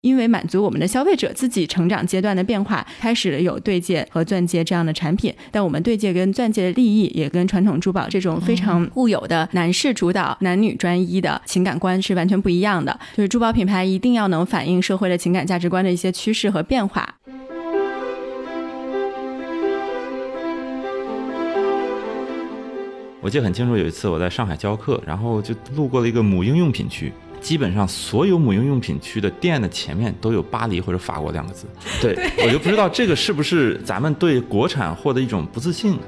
因为满足我们的消费者自己成长阶段的变化，开始了有对戒和钻戒这样的产品。但我们对戒跟钻戒的利益，也跟传统珠宝这种非常固有的男士主导、男女专一的情感观是完全不一样的。就是珠宝品牌一定要能反映社会的情感价值观的一些趋势和变化。我记得很清楚，有一次我在上海教课，然后就路过了一个母婴用品区。基本上所有母婴用品区的店的前面都有巴黎或者法国两个字，对我就不知道这个是不是咱们对国产货的一种不自信。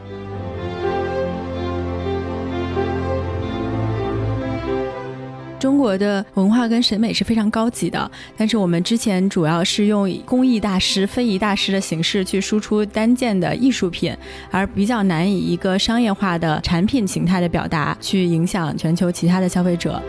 中国的文化跟审美是非常高级的，但是我们之前主要是用工艺大师、非遗大师的形式去输出单件的艺术品，而比较难以一个商业化的产品形态的表达去影响全球其他的消费者。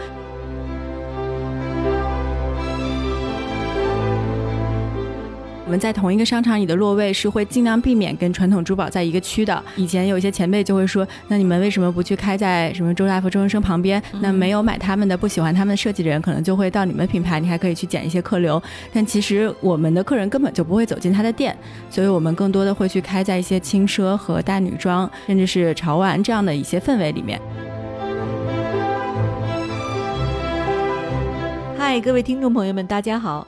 们在同一个商场里的落位是会尽量避免跟传统珠宝在一个区的。以前有一些前辈就会说：“那你们为什么不去开在什么周大福、周生生旁边？那没有买他们的、不喜欢他们的设计的人，可能就会到你们品牌，你还可以去捡一些客流。但其实我们的客人根本就不会走进他的店，所以我们更多的会去开在一些轻奢和大女装，甚至是潮玩这样的一些氛围里面。”嗨，各位听众朋友们，大家好。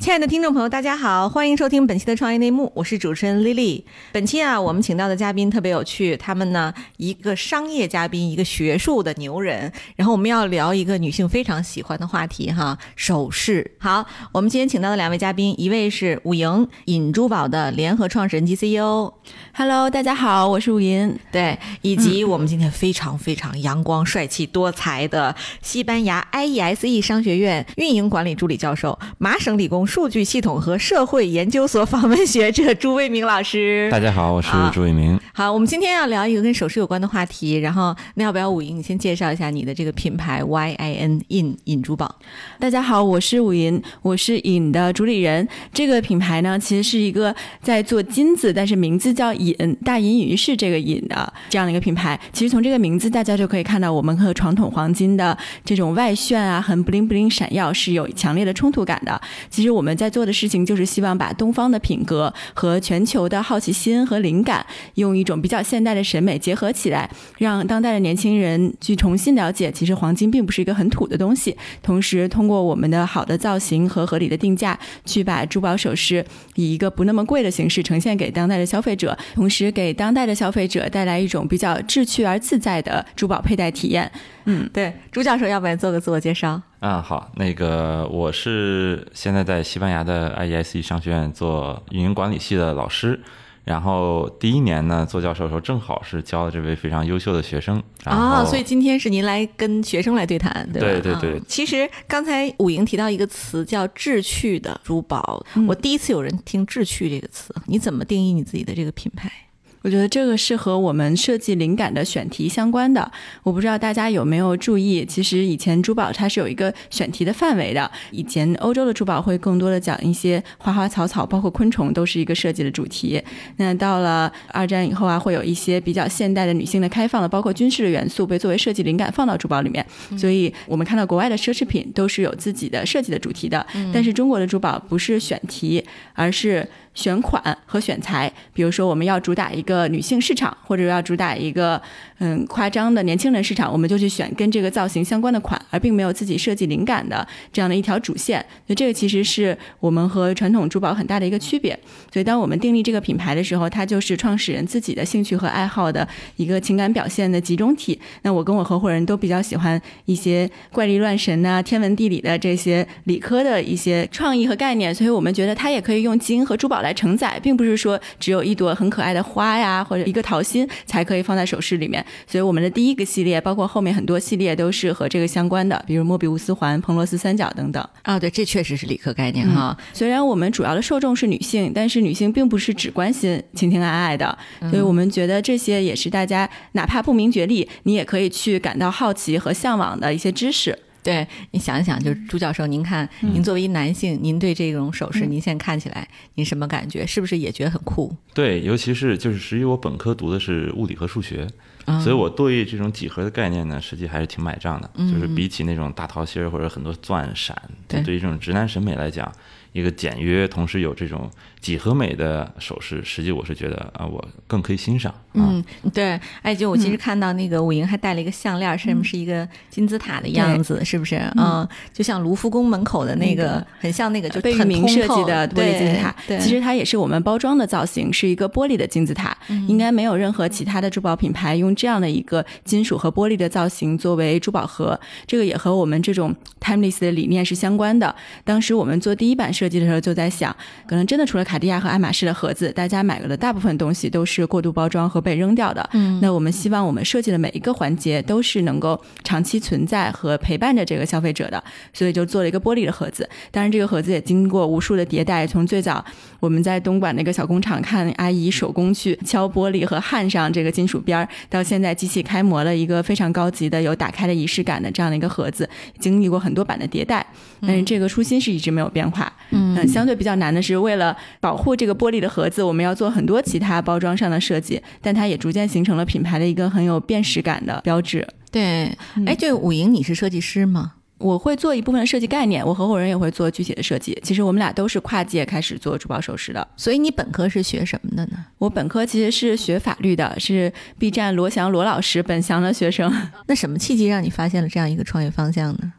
亲爱的听众朋友，大家好，欢迎收听本期的创业内幕，我是主持人 Lily。本期啊，我们请到的嘉宾特别有趣，他们呢一个商业嘉宾，一个学术的牛人。然后我们要聊一个女性非常喜欢的话题哈，首饰。好，我们今天请到的两位嘉宾，一位是武莹尹珠宝的联合创始人及 CEO，Hello，大家好，我是武莹。对，以及我们今天非常非常阳光、帅气、多才的西班牙 IESE 商学院运营管理助理教授，麻省理工。数据系统和社会研究所访问学者朱卫明老师，大家好，我是朱卫明。好，我们今天要聊一个跟首饰有关的话题。然后，那要不要武莹，你先介绍一下你的这个品牌 YIN IN 尹珠宝？大家好，我是武莹，我是尹的主理人。这个品牌呢，其实是一个在做金子，但是名字叫尹，大隐于市这个尹的这样的一个品牌。其实从这个名字，大家就可以看到，我们和传统黄金的这种外炫啊，很 bling bling 闪耀，是有强烈的冲突感的。其实我。我们在做的事情就是希望把东方的品格和全球的好奇心和灵感，用一种比较现代的审美结合起来，让当代的年轻人去重新了解，其实黄金并不是一个很土的东西。同时，通过我们的好的造型和合理的定价，去把珠宝首饰以一个不那么贵的形式呈现给当代的消费者，同时给当代的消费者带来一种比较志趣而自在的珠宝佩戴体验。嗯，对，朱教授，要不然做个自我介绍？啊，好，那个我是现在在西班牙的 IESE 商学院做运营管理系的老师，然后第一年呢做教授的时候，正好是教了这位非常优秀的学生。啊，所以今天是您来跟学生来对谈，对吧？对对对。其实刚才武莹提到一个词叫“智趣”的珠宝，我第一次有人听“智趣”这个词，你怎么定义你自己的这个品牌？我觉得这个是和我们设计灵感的选题相关的。我不知道大家有没有注意，其实以前珠宝它是有一个选题的范围的。以前欧洲的珠宝会更多的讲一些花花草草，包括昆虫都是一个设计的主题。那到了二战以后啊，会有一些比较现代的女性的开放的，包括军事的元素被作为设计灵感放到珠宝里面。所以我们看到国外的奢侈品都是有自己的设计的主题的，但是中国的珠宝不是选题，而是。选款和选材，比如说我们要主打一个女性市场，或者要主打一个嗯夸张的年轻人市场，我们就去选跟这个造型相关的款，而并没有自己设计灵感的这样的一条主线。所以这个其实是我们和传统珠宝很大的一个区别。所以当我们订立这个品牌的时候，它就是创始人自己的兴趣和爱好的一个情感表现的集中体。那我跟我合伙人都比较喜欢一些怪力乱神呐、天文地理的这些理科的一些创意和概念，所以我们觉得它也可以用金和珠宝。来承载，并不是说只有一朵很可爱的花呀，或者一个桃心才可以放在首饰里面。所以我们的第一个系列，包括后面很多系列都是和这个相关的，比如莫比乌斯环、彭罗斯三角等等。啊，对，这确实是理科概念哈。虽然我们主要的受众是女性，但是女性并不是只关心情情爱爱的，所以我们觉得这些也是大家哪怕不明觉厉，你也可以去感到好奇和向往的一些知识。对你想一想，就是朱教授，您看，您作为一男性，您对这种首饰，您现在看起来，您什么感觉？是不是也觉得很酷？对，尤其是就是实际我本科读的是物理和数学，所以我对这种几何的概念呢，实际还是挺买账的。就是比起那种大桃心儿或者很多钻闪，对于这种直男审美来讲。一个简约，同时有这种几何美的首饰，实际我是觉得啊，我更可以欣赏。嗯，对，哎，就我其实看到那个武莹还戴了一个项链，上面是一个金字塔的样子，是不是？嗯，就像卢浮宫门口的那个，很像那个就贝聿铭设计的玻璃金字塔。对，其实它也是我们包装的造型，是一个玻璃的金字塔。应该没有任何其他的珠宝品牌用这样的一个金属和玻璃的造型作为珠宝盒。这个也和我们这种 timeless 的理念是相关的。当时我们做第一版。设计的时候就在想，可能真的除了卡地亚和爱马仕的盒子，大家买的大部分东西都是过度包装和被扔掉的。嗯，那我们希望我们设计的每一个环节都是能够长期存在和陪伴着这个消费者的，所以就做了一个玻璃的盒子。当然，这个盒子也经过无数的迭代，从最早我们在东莞那个小工厂看阿姨手工去敲玻璃和焊上这个金属边儿，到现在机器开模了一个非常高级的有打开的仪式感的这样的一个盒子，经历过很多版的迭代，但是这个初心是一直没有变化。嗯，相对比较难的是，为了保护这个玻璃的盒子，我们要做很多其他包装上的设计，但它也逐渐形成了品牌的一个很有辨识感的标志。对，哎，对，武莹，你是设计师吗？我会做一部分的设计概念，我合伙人也会做具体的设计。其实我们俩都是跨界开始做珠宝首饰的。所以你本科是学什么的呢？我本科其实是学法律的，是 B 站罗翔罗老师本翔的学生。那什么契机让你发现了这样一个创业方向呢？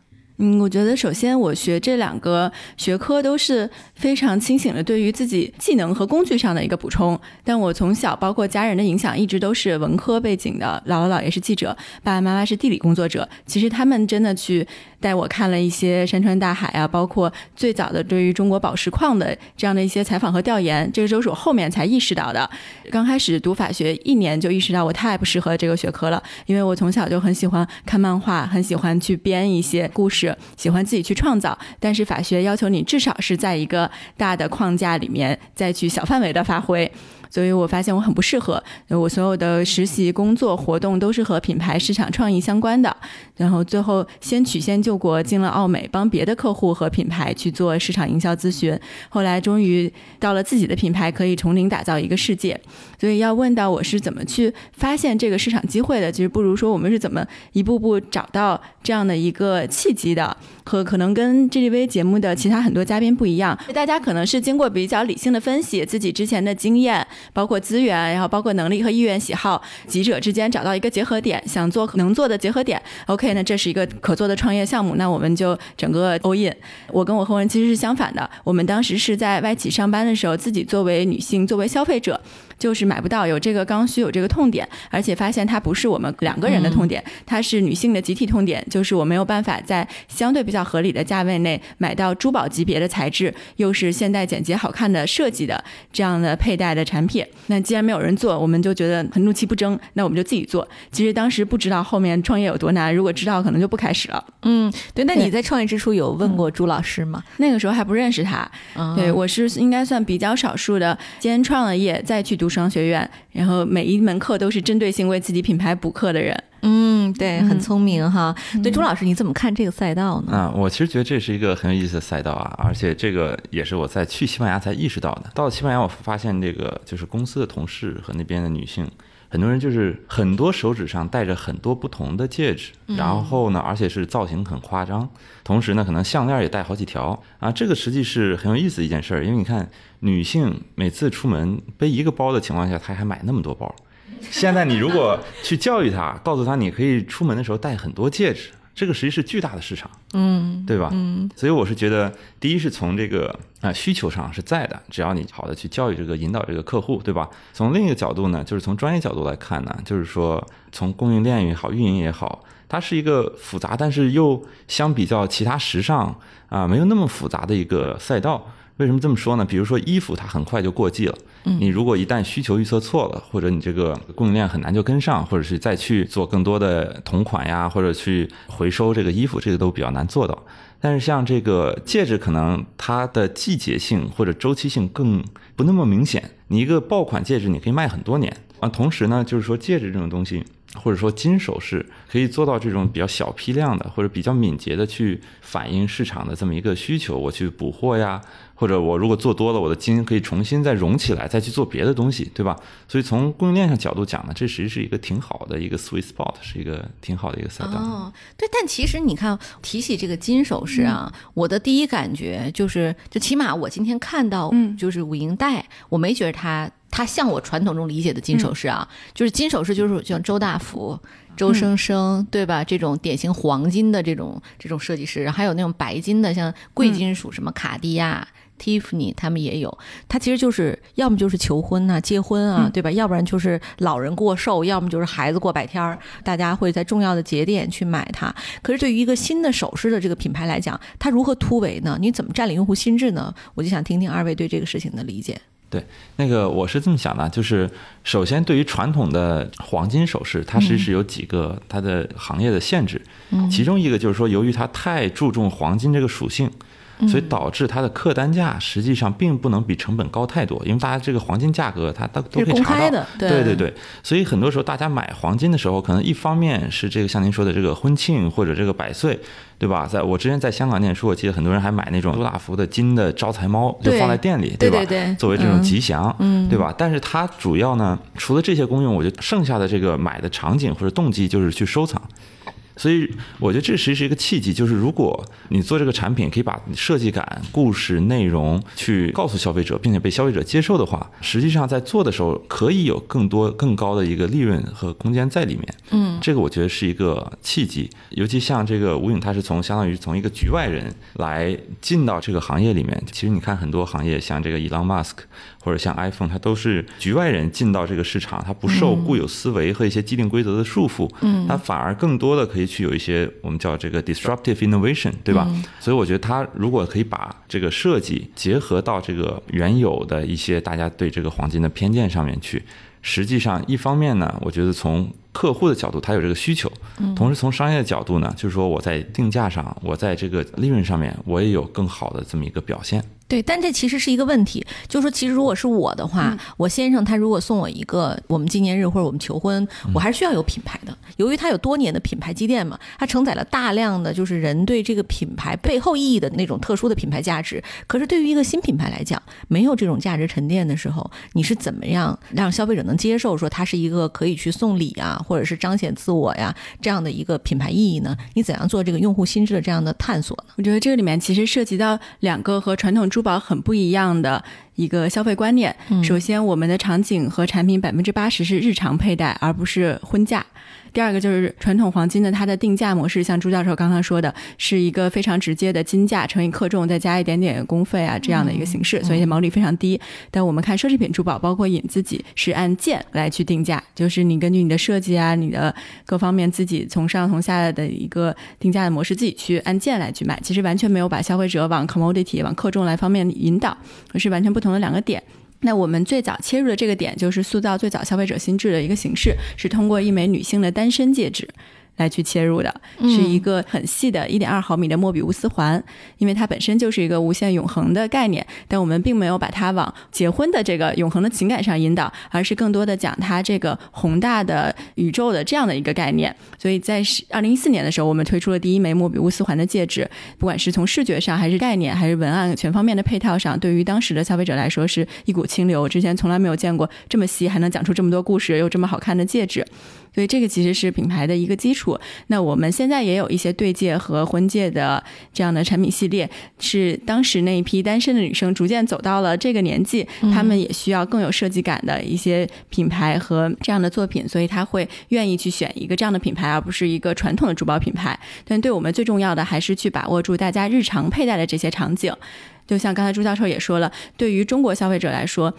嗯，我觉得首先我学这两个学科都是非常清醒的，对于自己技能和工具上的一个补充。但我从小包括家人的影响，一直都是文科背景的，姥姥姥爷是记者，爸爸妈妈是地理工作者。其实他们真的去。带我看了一些山川大海啊，包括最早的对于中国宝石矿的这样的一些采访和调研，这个都是我后面才意识到的。刚开始读法学一年就意识到我太不适合这个学科了，因为我从小就很喜欢看漫画，很喜欢去编一些故事，喜欢自己去创造。但是法学要求你至少是在一个大的框架里面再去小范围的发挥。所以我发现我很不适合，我所有的实习工作活动都是和品牌、市场创意相关的。然后最后先曲线救国，进了奥美，帮别的客户和品牌去做市场营销咨询。后来终于到了自己的品牌，可以从零打造一个世界。所以要问到我是怎么去发现这个市场机会的，其实不如说我们是怎么一步步找到这样的一个契机的。和可能跟 GTV 节目的其他很多嘉宾不一样，大家可能是经过比较理性的分析自己之前的经验。包括资源，然后包括能力和意愿、喜好，几者之间找到一个结合点，想做能做的结合点。OK，那这是一个可做的创业项目，那我们就整个 all in。我跟我合伙人其实是相反的，我们当时是在外企上班的时候，自己作为女性，作为消费者。就是买不到，有这个刚需，有这个痛点，而且发现它不是我们两个人的痛点，它是女性的集体痛点，就是我没有办法在相对比较合理的价位内买到珠宝级别的材质，又是现代简洁好看的设计的这样的佩戴的产品。那既然没有人做，我们就觉得很怒气不争，那我们就自己做。其实当时不知道后面创业有多难，如果知道，可能就不开始了。嗯，对。那你在创业之初有问过朱老师吗？那个时候还不认识他。对我是应该算比较少数的，先创了业再去读。商学院，然后每一门课都是针对性为自己品牌补课的人。嗯，对，很聪明哈。对，朱老师，你怎么看这个赛道呢？啊，我其实觉得这是一个很有意思的赛道啊，而且这个也是我在去西班牙才意识到的。到了西班牙，我发现这个就是公司的同事和那边的女性。很多人就是很多手指上戴着很多不同的戒指，然后呢，而且是造型很夸张，同时呢，可能项链也戴好几条啊。这个实际是很有意思的一件事儿，因为你看，女性每次出门背一个包的情况下，她还买那么多包。现在你如果去教育她，告诉她你可以出门的时候戴很多戒指。这个实际是巨大的市场，嗯，对吧？嗯，所以我是觉得，第一是从这个啊需求上是在的，只要你好的去教育这个、引导这个客户，对吧？从另一个角度呢，就是从专业角度来看呢，就是说从供应链也好、运营也好，它是一个复杂，但是又相比较其他时尚啊没有那么复杂的一个赛道。为什么这么说呢？比如说衣服，它很快就过季了。你如果一旦需求预测错了，或者你这个供应链很难就跟上，或者是再去做更多的同款呀，或者去回收这个衣服，这个都比较难做到。但是像这个戒指，可能它的季节性或者周期性更不那么明显。你一个爆款戒指，你可以卖很多年啊。同时呢，就是说戒指这种东西。或者说金首饰可以做到这种比较小批量的，或者比较敏捷的去反映市场的这么一个需求，我去补货呀，或者我如果做多了，我的金可以重新再融起来，再去做别的东西，对吧？所以从供应链上角度讲呢，这其实际是一个挺好的一个 sweet spot，是一个挺好的一个赛道。哦，对，但其实你看提起这个金首饰啊，我的第一感觉就是，就起码我今天看到，嗯，就是五银带，我没觉得它。它像我传统中理解的金首饰啊，就是金首饰，就是像周大福、周生生，对吧？这种典型黄金的这种这种设计师，还有那种白金的，像贵金属，什么卡地亚、Tiffany，他们也有。它其实就是要么就是求婚呐、结婚啊，对吧？要不然就是老人过寿，要么就是孩子过百天儿，大家会在重要的节点去买它。可是对于一个新的首饰的这个品牌来讲，它如何突围呢？你怎么占领用户心智呢？我就想听听二位对这个事情的理解。对，那个我是这么想的，就是首先对于传统的黄金首饰，它其实是有几个它的行业的限制，其中一个就是说，由于它太注重黄金这个属性。所以导致它的客单价实际上并不能比成本高太多，因为大家这个黄金价格它都都可以查到，对对对。所以很多时候大家买黄金的时候，可能一方面是这个像您说的这个婚庆或者这个百岁，对吧？在我之前在香港念书，我记得很多人还买那种周大福的金的招财猫，就放在店里，对吧？对作为这种吉祥，嗯，对吧？但是它主要呢，除了这些功用，我觉得剩下的这个买的场景或者动机就是去收藏。所以我觉得这实际是一个契机，就是如果你做这个产品，可以把设计感、故事内容去告诉消费者，并且被消费者接受的话，实际上在做的时候可以有更多更高的一个利润和空间在里面。嗯，这个我觉得是一个契机。尤其像这个吴影，他是从相当于从一个局外人来进到这个行业里面。其实你看很多行业，像这个 Elon Musk 或者像 iPhone，它都是局外人进到这个市场，它不受固有思维和一些既定规则的束缚，嗯，它反而更多的可以。去有一些我们叫这个 disruptive innovation，对吧？所以我觉得它如果可以把这个设计结合到这个原有的一些大家对这个黄金的偏见上面去，实际上一方面呢，我觉得从客户的角度，他有这个需求；同时从商业的角度呢，就是说我在定价上，我在这个利润上面，我也有更好的这么一个表现。对，但这其实是一个问题，就是说，其实如果是我的话，我先生他如果送我一个我们纪念日或者我们求婚，我还是需要有品牌的，由于它有多年的品牌积淀嘛，它承载了大量的就是人对这个品牌背后意义的那种特殊的品牌价值。可是对于一个新品牌来讲，没有这种价值沉淀的时候，你是怎么样让消费者能接受说它是一个可以去送礼啊，或者是彰显自我呀这样的一个品牌意义呢？你怎样做这个用户心智的这样的探索呢？我觉得这个里面其实涉及到两个和传统珠宝很不一样的一个消费观念。首先，我们的场景和产品百分之八十是日常佩戴，而不是婚嫁。第二个就是传统黄金的它的定价模式，像朱教授刚刚说的，是一个非常直接的金价乘以克重，再加一点点工费啊这样的一个形式，所以毛利非常低。但我们看奢侈品珠宝，包括尹自己是按件来去定价，就是你根据你的设计啊，你的各方面自己从上从下的一个定价的模式，自己去按件来去卖，其实完全没有把消费者往 commodity 往克重来方面引导，是完全不同的两个点。那我们最早切入的这个点，就是塑造最早消费者心智的一个形式，是通过一枚女性的单身戒指。来去切入的是一个很细的一点二毫米的莫比乌斯环，因为它本身就是一个无限永恒的概念，但我们并没有把它往结婚的这个永恒的情感上引导，而是更多的讲它这个宏大的宇宙的这样的一个概念。所以在二零一四年的时候，我们推出了第一枚莫比乌斯环的戒指，不管是从视觉上，还是概念，还是文案全方面的配套上，对于当时的消费者来说是一股清流。之前从来没有见过这么细，还能讲出这么多故事，又这么好看的戒指。所以这个其实是品牌的一个基础。那我们现在也有一些对戒和婚戒的这样的产品系列，是当时那一批单身的女生逐渐走到了这个年纪，她们也需要更有设计感的一些品牌和这样的作品，所以她会愿意去选一个这样的品牌，而不是一个传统的珠宝品牌。但对我们最重要的还是去把握住大家日常佩戴的这些场景。就像刚才朱教授也说了，对于中国消费者来说。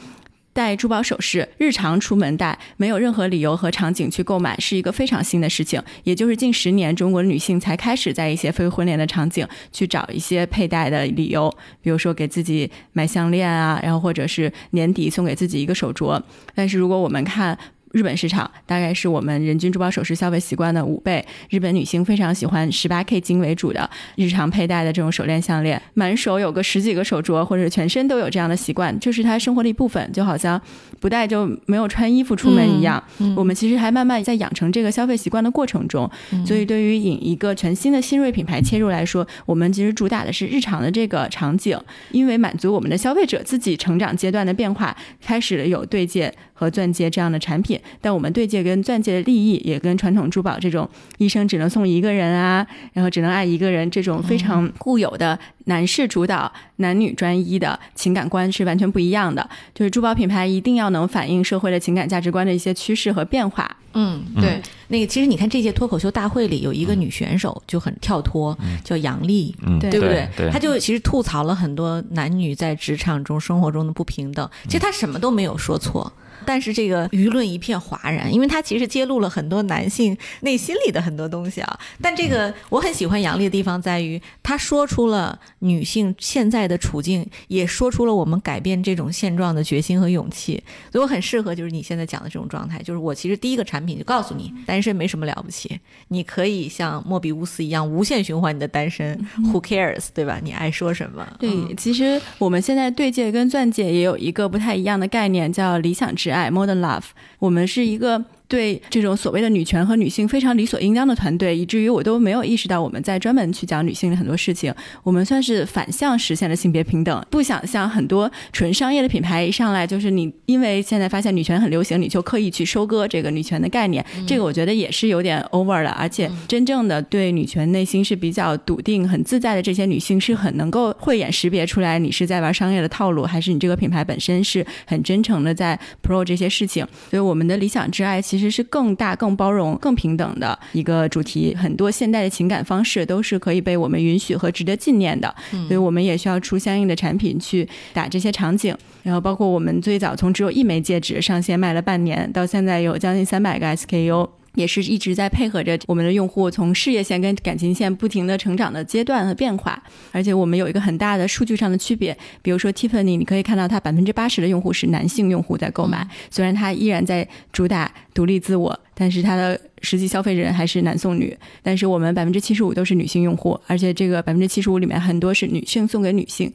戴珠宝首饰，日常出门戴，没有任何理由和场景去购买，是一个非常新的事情。也就是近十年，中国女性才开始在一些非婚恋的场景去找一些佩戴的理由，比如说给自己买项链啊，然后或者是年底送给自己一个手镯。但是如果我们看，日本市场大概是我们人均珠宝首饰消费习惯的五倍。日本女性非常喜欢十八 K 金为主的日常佩戴的这种手链、项链，满手有个十几个手镯，或者全身都有这样的习惯，就是她生活的一部分，就好像不戴就没有穿衣服出门一样。我们其实还慢慢在养成这个消费习惯的过程中，所以对于引一个全新的新锐品牌切入来说，我们其实主打的是日常的这个场景，因为满足我们的消费者自己成长阶段的变化，开始了有对戒和钻戒这样的产品。但我们对戒跟钻戒的利益也跟传统珠宝这种一生只能送一个人啊，然后只能爱一个人这种非常固有的男士主导、男女专一的情感观是完全不一样的。就是珠宝品牌一定要能反映社会的情感价值观的一些趋势和变化。嗯，对。那个其实你看这届脱口秀大会里有一个女选手就很跳脱，叫杨丽，对不对？对，她就其实吐槽了很多男女在职场中、生活中的不平等。其实她什么都没有说错。但是这个舆论一片哗然，因为他其实揭露了很多男性内心里的很多东西啊。但这个我很喜欢杨丽的地方在于，他说出了女性现在的处境，也说出了我们改变这种现状的决心和勇气。所以我很适合就是你现在讲的这种状态，就是我其实第一个产品就告诉你，单身没什么了不起，你可以像莫比乌斯一样无限循环你的单身，Who cares，对吧？你爱说什么？对，其实我们现在对戒跟钻戒也有一个不太一样的概念，叫理想值。爱 modern love，我们是一个。对这种所谓的女权和女性非常理所应当的团队，以至于我都没有意识到我们在专门去讲女性的很多事情。我们算是反向实现了性别平等，不想像很多纯商业的品牌一上来就是你，因为现在发现女权很流行，你就刻意去收割这个女权的概念。这个我觉得也是有点 over 了。而且真正的对女权内心是比较笃定、很自在的这些女性，是很能够慧眼识别出来你是在玩商业的套路，还是你这个品牌本身是很真诚的在 pro 这些事情。所以我们的理想之爱其实。其实是更大、更包容、更平等的一个主题。很多现代的情感方式都是可以被我们允许和值得纪念的，所以我们也需要出相应的产品去打这些场景。然后，包括我们最早从只有一枚戒指上线卖了半年，到现在有将近三百个 SKU。也是一直在配合着我们的用户从事业线跟感情线不停的成长的阶段和变化，而且我们有一个很大的数据上的区别，比如说 Tiffany，你可以看到它百分之八十的用户是男性用户在购买，虽然它依然在主打独立自我，但是它的实际消费人还是男送女，但是我们百分之七十五都是女性用户，而且这个百分之七十五里面很多是女性送给女性。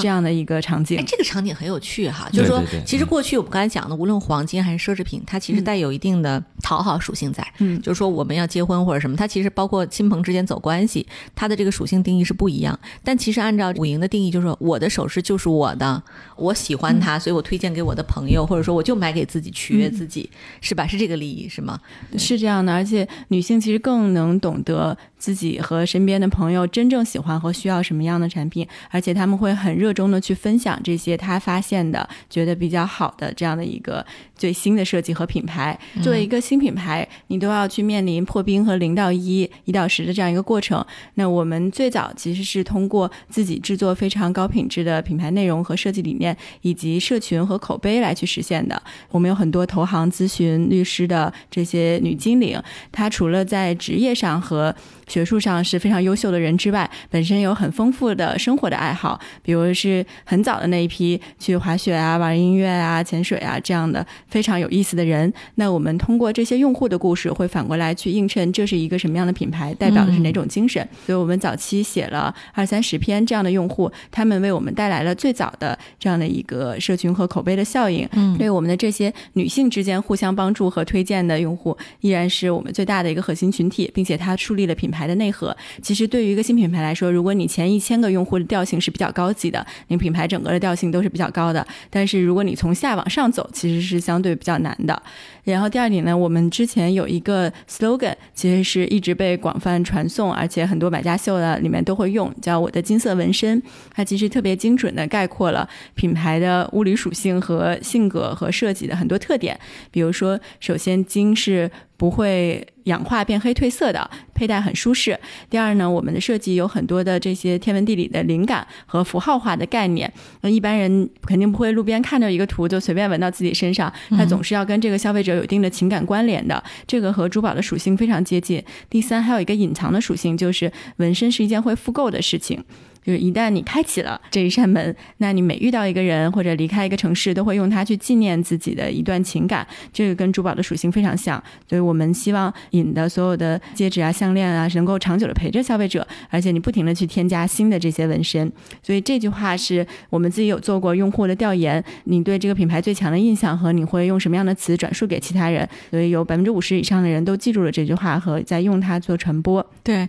这样的一个场景，哎，这个场景很有趣哈。就是说，其实过去我们刚才讲的，无论黄金还是奢侈品，它其实带有一定的讨好属性在。嗯，就是说我们要结婚或者什么，它其实包括亲朋之间走关系，它的这个属性定义是不一样。但其实按照五营的定义，就是说我的首饰就是我的，我喜欢它，所以我推荐给我的朋友，或者说我就买给自己取悦自己，是吧？是这个利益是吗？是这样的，而且女性其实更能懂得自己和身边的朋友真正喜欢和需要什么样的产品，而且他们会。很热衷的去分享这些他发现的、觉得比较好的这样的一个最新的设计和品牌。作为一个新品牌，你都要去面临破冰和零到一、一到十的这样一个过程。那我们最早其实是通过自己制作非常高品质的品牌内容和设计理念，以及社群和口碑来去实现的。我们有很多投行、咨询、律师的这些女经理，她除了在职业上和学术上是非常优秀的人之外，本身有很丰富的生活的爱好。比如是很早的那一批去滑雪啊、玩音乐啊、潜水啊这样的非常有意思的人，那我们通过这些用户的故事，会反过来去映衬这是一个什么样的品牌，代表的是哪种精神。所以我们早期写了二三十篇这样的用户，他们为我们带来了最早的这样的一个社群和口碑的效应。嗯，对我们的这些女性之间互相帮助和推荐的用户，依然是我们最大的一个核心群体，并且它树立了品牌牌的内核。其实对于一个新品牌来说，如果你前一千个用户的调性是比较高。级的，你品牌整个的调性都是比较高的，但是如果你从下往上走，其实是相对比较难的。然后第二点呢，我们之前有一个 slogan，其实是一直被广泛传颂，而且很多买家秀的里面都会用，叫“我的金色纹身”。它其实特别精准的概括了品牌的物理属性和性格和设计的很多特点。比如说，首先金是不会。氧化变黑褪色的，佩戴很舒适。第二呢，我们的设计有很多的这些天文地理的灵感和符号化的概念。那一般人肯定不会路边看到一个图就随便纹到自己身上，它总是要跟这个消费者有一定的情感关联的。这个和珠宝的属性非常接近。第三，还有一个隐藏的属性，就是纹身是一件会复购的事情。就是一旦你开启了这一扇门，那你每遇到一个人或者离开一个城市，都会用它去纪念自己的一段情感。这个跟珠宝的属性非常像，所以我们希望引的所有的戒指啊、项链啊，能够长久的陪着消费者，而且你不停的去添加新的这些纹身。所以这句话是我们自己有做过用户的调研，你对这个品牌最强的印象和你会用什么样的词转述给其他人，所以有百分之五十以上的人都记住了这句话和在用它做传播。对。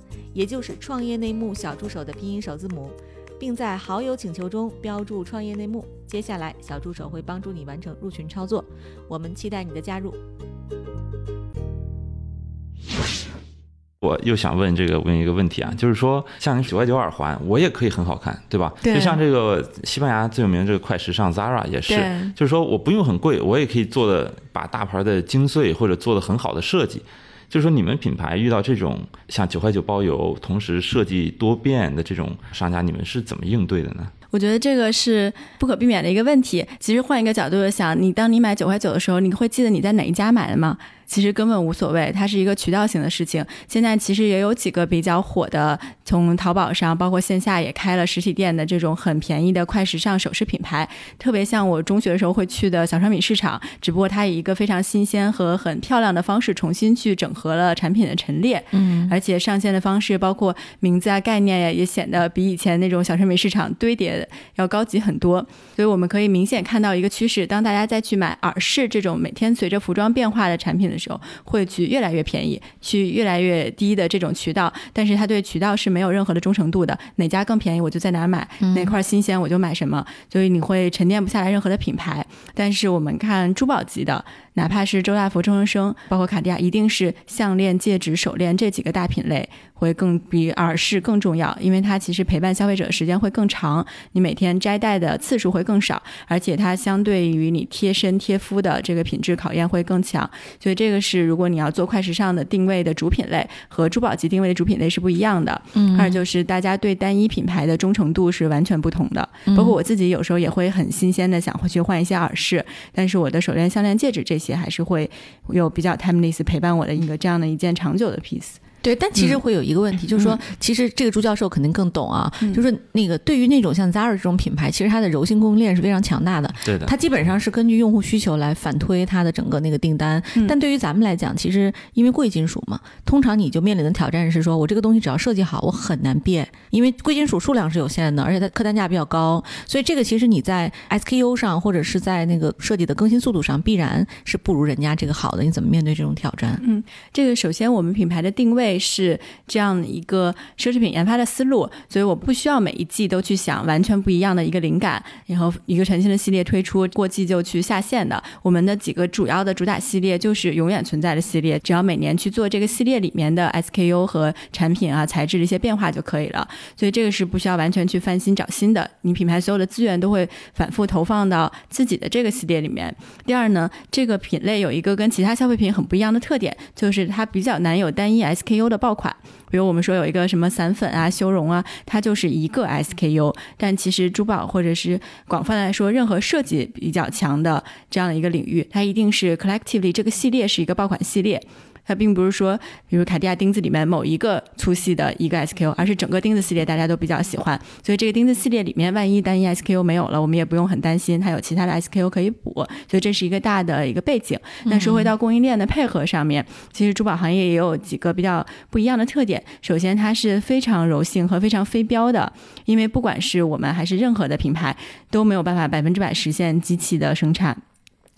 也就是创业内幕小助手的拼音首字母，并在好友请求中标注“创业内幕”。接下来，小助手会帮助你完成入群操作。我们期待你的加入。我又想问这个问一个问题啊，就是说，像九块九耳环，我也可以很好看，对吧？对。就像这个西班牙最有名这个快时尚 Zara 也是，就是说我不用很贵，我也可以做的把大牌的精碎或者做的很好的设计。就是说，你们品牌遇到这种像九块九包邮，同时设计多变的这种商家，你们是怎么应对的呢？我觉得这个是不可避免的一个问题。其实换一个角度想，你当你买九块九的时候，你会记得你在哪一家买的吗？其实根本无所谓，它是一个渠道型的事情。现在其实也有几个比较火的，从淘宝上，包括线下也开了实体店的这种很便宜的快时尚首饰品牌，特别像我中学的时候会去的小商品市场，只不过它以一个非常新鲜和很漂亮的方式重新去整合了产品的陈列，嗯，而且上线的方式，包括名字啊、概念呀，也显得比以前那种小商品市场堆叠要高级很多。所以我们可以明显看到一个趋势，当大家再去买耳饰这种每天随着服装变化的产品的。时候会去越来越便宜，去越来越低的这种渠道，但是他对渠道是没有任何的忠诚度的。哪家更便宜，我就在哪儿买；哪块新鲜，我就买什么。所以你会沉淀不下来任何的品牌。但是我们看珠宝级的。哪怕是周大福、周生生，包括卡地亚，一定是项链、戒指、手链这几个大品类会更比耳饰更重要，因为它其实陪伴消费者的时间会更长，你每天摘戴的次数会更少，而且它相对于你贴身贴肤的这个品质考验会更强。所以这个是如果你要做快时尚的定位的主品类和珠宝级定位的主品类是不一样的。嗯，二就是大家对单一品牌的忠诚度是完全不同的。包括我自己有时候也会很新鲜的想会去换一些耳饰，但是我的手链、项链、戒指这。些还是会有比较 timeless 陪伴我的一个这样的一件长久的 piece。对，但其实会有一个问题，就是说，其实这个朱教授肯定更懂啊。就是那个对于那种像 Zara 这种品牌，其实它的柔性供应链是非常强大的。对的，它基本上是根据用户需求来反推它的整个那个订单。但对于咱们来讲，其实因为贵金属嘛，通常你就面临的挑战是说，我这个东西只要设计好，我很难变，因为贵金属数量是有限的，而且它客单价比较高，所以这个其实你在 SKU 上或者是在那个设计的更新速度上，必然是不如人家这个好的。你怎么面对这种挑战？嗯，这个首先我们品牌的定位。是这样一个奢侈品研发的思路，所以我不需要每一季都去想完全不一样的一个灵感，然后一个全新的系列推出，过季就去下线的。我们的几个主要的主打系列就是永远存在的系列，只要每年去做这个系列里面的 SKU 和产品啊材质的一些变化就可以了。所以这个是不需要完全去翻新找新的，你品牌所有的资源都会反复投放到自己的这个系列里面。第二呢，这个品类有一个跟其他消费品很不一样的特点，就是它比较难有单一 SKU。优的爆款，比如我们说有一个什么散粉啊、修容啊，它就是一个 SKU。但其实珠宝或者是广泛来说，任何设计比较强的这样的一个领域，它一定是 collectively 这个系列是一个爆款系列。它并不是说，比如卡地亚钉子里面某一个粗细的一个 SKU，而是整个钉子系列大家都比较喜欢。所以这个钉子系列里面，万一单一 SKU 没有了，我们也不用很担心，它有其他的 SKU 可以补。所以这是一个大的一个背景。那说回到供应链的配合上面，其实珠宝行业也有几个比较不一样的特点。首先，它是非常柔性和非常非标的，因为不管是我们还是任何的品牌，都没有办法百分之百实现机器的生产。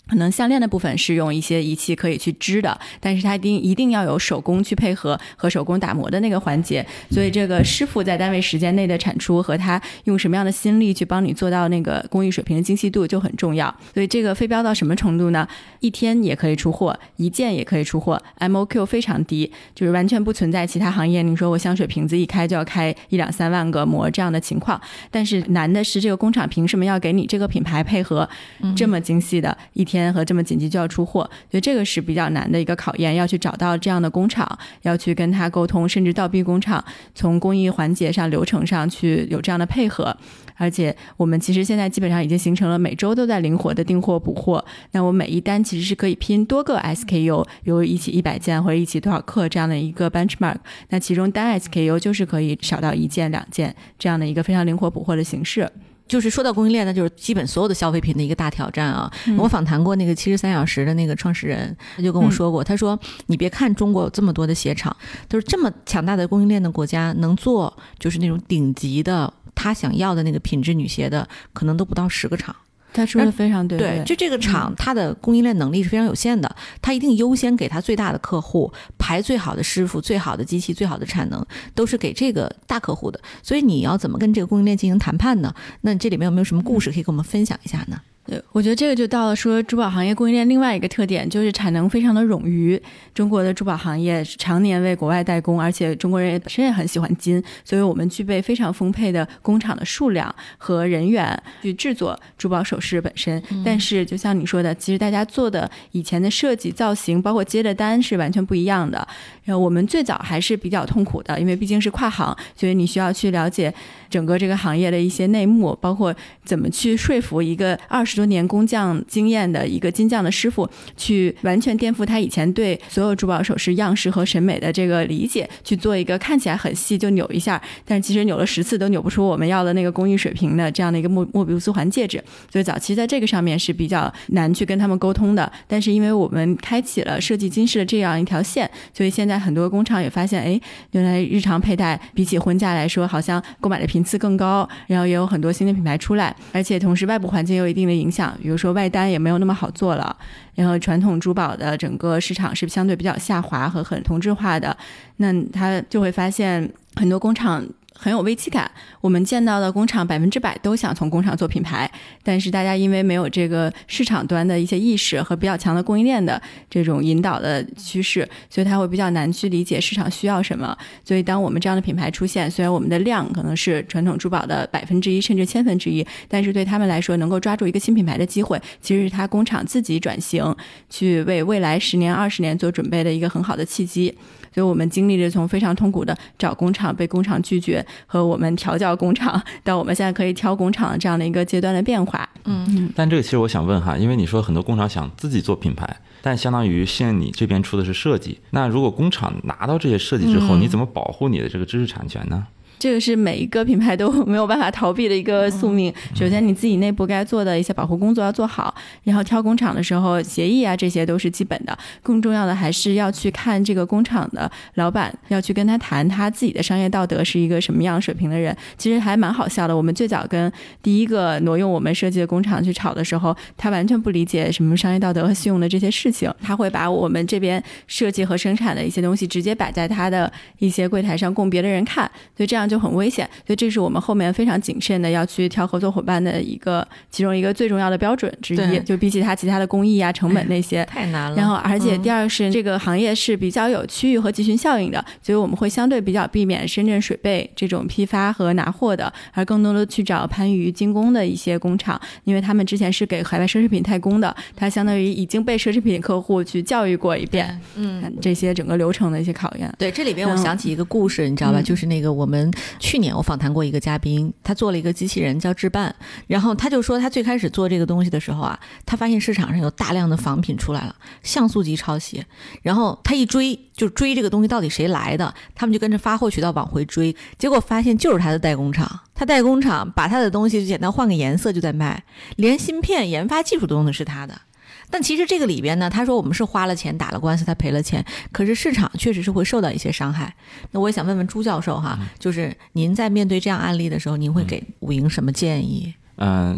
可能项链的部分是用一些仪器可以去织的，但是它一定一定要有手工去配合和手工打磨的那个环节，所以这个师傅在单位时间内的产出和他用什么样的心力去帮你做到那个工艺水平的精细度就很重要。所以这个飞镖到什么程度呢？一天也可以出货，一件也可以出货，MOQ 非常低，就是完全不存在其他行业你说我香水瓶子一开就要开一两三万个模这样的情况。但是难的是这个工厂凭什么要给你这个品牌配合这么精细的一天？天和这么紧急就要出货，所以这个是比较难的一个考验，要去找到这样的工厂，要去跟他沟通，甚至倒逼工厂从工艺环节上、流程上去有这样的配合。而且我们其实现在基本上已经形成了每周都在灵活的订货补货。那我每一单其实是可以拼多个 SKU，比如一起一百件或者一起多少克这样的一个 benchmark。那其中单 SKU 就是可以少到一件、两件这样的一个非常灵活补货的形式。就是说到供应链，那就是基本所有的消费品的一个大挑战啊！我访谈过那个七十三小时的那个创始人，他就跟我说过，他说：“你别看中国有这么多的鞋厂，都是这么强大的供应链的国家，能做就是那种顶级的他想要的那个品质女鞋的，可能都不到十个厂。”他说的非常对，对，就这个厂，它的供应链能力是非常有限的，它一定优先给他最大的客户排最好的师傅、最好的机器、最好的产能，都是给这个大客户的。所以你要怎么跟这个供应链进行谈判呢？那这里面有没有什么故事可以跟我们分享一下呢？对，我觉得这个就到了说珠宝行业供应链另外一个特点，就是产能非常的冗余。中国的珠宝行业常年为国外代工，而且中国人也本身也很喜欢金，所以我们具备非常丰沛的工厂的数量和人员去制作珠宝首饰本身。但是就像你说的，其实大家做的以前的设计造型，包括接的单是完全不一样的。然后我们最早还是比较痛苦的，因为毕竟是跨行，所以你需要去了解整个这个行业的一些内幕，包括怎么去说服一个二十。多年工匠经验的一个金匠的师傅，去完全颠覆他以前对所有珠宝首饰样式和审美的这个理解，去做一个看起来很细就扭一下，但其实扭了十次都扭不出我们要的那个工艺水平的这样的一个莫莫比乌斯环戒指。所以早期在这个上面是比较难去跟他们沟通的。但是因为我们开启了设计金饰的这样一条线，所以现在很多工厂也发现，哎，原来日常佩戴比起婚嫁来说，好像购买的频次更高，然后也有很多新的品牌出来，而且同时外部环境有一定的。影响，比如说外单也没有那么好做了，然后传统珠宝的整个市场是相对比较下滑和很同质化的，那他就会发现很多工厂。很有危机感。我们见到的工厂百分之百都想从工厂做品牌，但是大家因为没有这个市场端的一些意识和比较强的供应链的这种引导的趋势，所以他会比较难去理解市场需要什么。所以当我们这样的品牌出现，虽然我们的量可能是传统珠宝的百分之一甚至千分之一，但是对他们来说，能够抓住一个新品牌的机会，其实是他工厂自己转型，去为未来十年、二十年做准备的一个很好的契机。所以我们经历着从非常痛苦的找工厂被工厂拒绝，和我们调教工厂，到我们现在可以挑工厂这样的一个阶段的变化。嗯，但这个其实我想问哈，因为你说很多工厂想自己做品牌，但相当于现在你这边出的是设计，那如果工厂拿到这些设计之后，你怎么保护你的这个知识产权呢？这个是每一个品牌都没有办法逃避的一个宿命。首先，你自己内部该做的一些保护工作要做好，然后挑工厂的时候，协议啊这些都是基本的。更重要的还是要去看这个工厂的老板，要去跟他谈他自己的商业道德是一个什么样水平的人。其实还蛮好笑的。我们最早跟第一个挪用我们设计的工厂去吵的时候，他完全不理解什么商业道德和信用的这些事情。他会把我们这边设计和生产的一些东西直接摆在他的一些柜台上供别的人看，所以这样就。就很危险，所以这是我们后面非常谨慎的要去挑合作伙伴的一个其中一个最重要的标准之一。就比起它其他的工艺啊、成本那些太难了。然后，而且第二是这个行业是比较有区域和集群效应的，所以我们会相对比较避免深圳水贝这种批发和拿货的，而更多的去找番禺精工的一些工厂，因为他们之前是给海外奢侈品代工的，它相当于已经被奢侈品客户去教育过一遍。嗯，这些整个流程的一些考验。对，这里边我想起一个故事，你知道吧？就是那个我们。去年我访谈过一个嘉宾，他做了一个机器人叫置办，然后他就说他最开始做这个东西的时候啊，他发现市场上有大量的仿品出来了，像素级抄袭，然后他一追就追这个东西到底谁来的，他们就跟着发货渠道往回追，结果发现就是他的代工厂，他代工厂把他的东西就简单换个颜色就在卖，连芯片研发技术都用的是他的。但其实这个里边呢，他说我们是花了钱打了官司，他赔了钱，可是市场确实是会受到一些伤害。那我也想问问朱教授哈，就是您在面对这样案例的时候，您会给武营什么建议？嗯，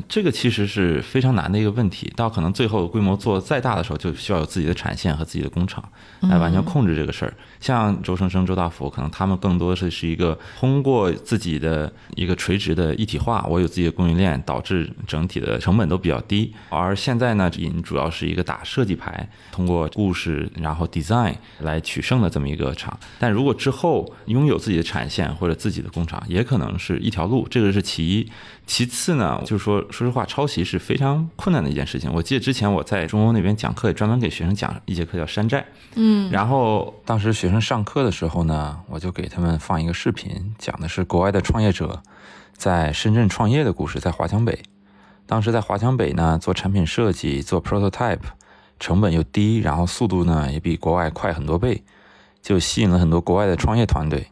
这个其实是非常难的一个问题。到可能最后规模做再大的时候，就需要有自己的产线和自己的工厂来完全控制这个事儿。像周生生、周大福，可能他们更多的是是一个通过自己的一个垂直的一体化，我有自己的供应链，导致整体的成本都比较低。而现在呢，你主要是一个打设计牌，通过故事然后 design 来取胜的这么一个厂。但如果之后拥有自己的产线或者自己的工厂，也可能是一条路。这个是其一。其次呢，就是说，说实话，抄袭是非常困难的一件事情。我记得之前我在中欧那边讲课，也专门给学生讲一节课叫山寨。嗯，然后当时学生上课的时候呢，我就给他们放一个视频，讲的是国外的创业者在深圳创业的故事，在华强北。当时在华强北呢，做产品设计，做 prototype，成本又低，然后速度呢也比国外快很多倍，就吸引了很多国外的创业团队。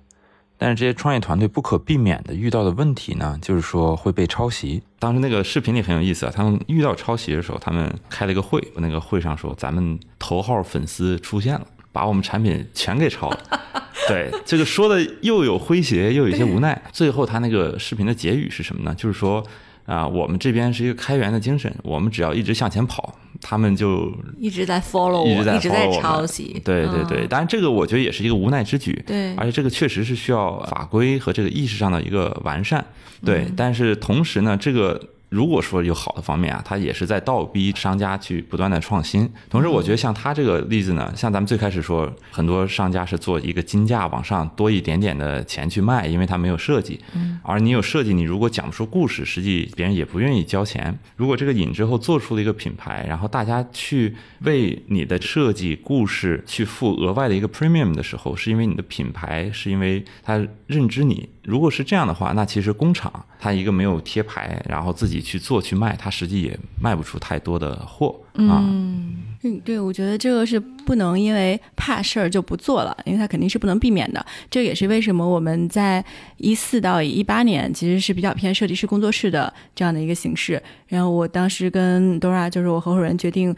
但是这些创业团队不可避免的遇到的问题呢，就是说会被抄袭。当时那个视频里很有意思啊，他们遇到抄袭的时候，他们开了一个会，那个会上说，咱们头号粉丝出现了，把我们产品全给抄了。对，这个说的又有诙谐，又有一些无奈。最后他那个视频的结语是什么呢？就是说啊，我们这边是一个开源的精神，我们只要一直向前跑，他们就一直在 follow 我，一直在抄袭。对对对，嗯当然这个我觉得也是一个无奈之举。对而且这个确实是需要法规和这个意识上的一个完善。对，但是同时呢，这个如果说有好的方面啊，它也是在倒逼商家去不断的创新。同时，我觉得像他这个例子呢，像咱们最开始说，很多商家是做一个金价往上多一点点的钱去卖，因为他没有设计。嗯，而你有设计，你如果讲不出故事，实际别人也不愿意交钱。如果这个引之后做出了一个品牌，然后大家去为你的设计故事去付额外的一个 premium 的时候，是因为你的品牌，是因为他认知你。如果是这样的话，那其实工厂它一个没有贴牌，然后自己去做去卖，它实际也卖不出太多的货啊。嗯嗯，对，我觉得这个是不能因为怕事儿就不做了，因为它肯定是不能避免的。这也是为什么我们在一四到一八年其实是比较偏设计师工作室的这样的一个形式。然后我当时跟 Dora 就是我合伙人决定。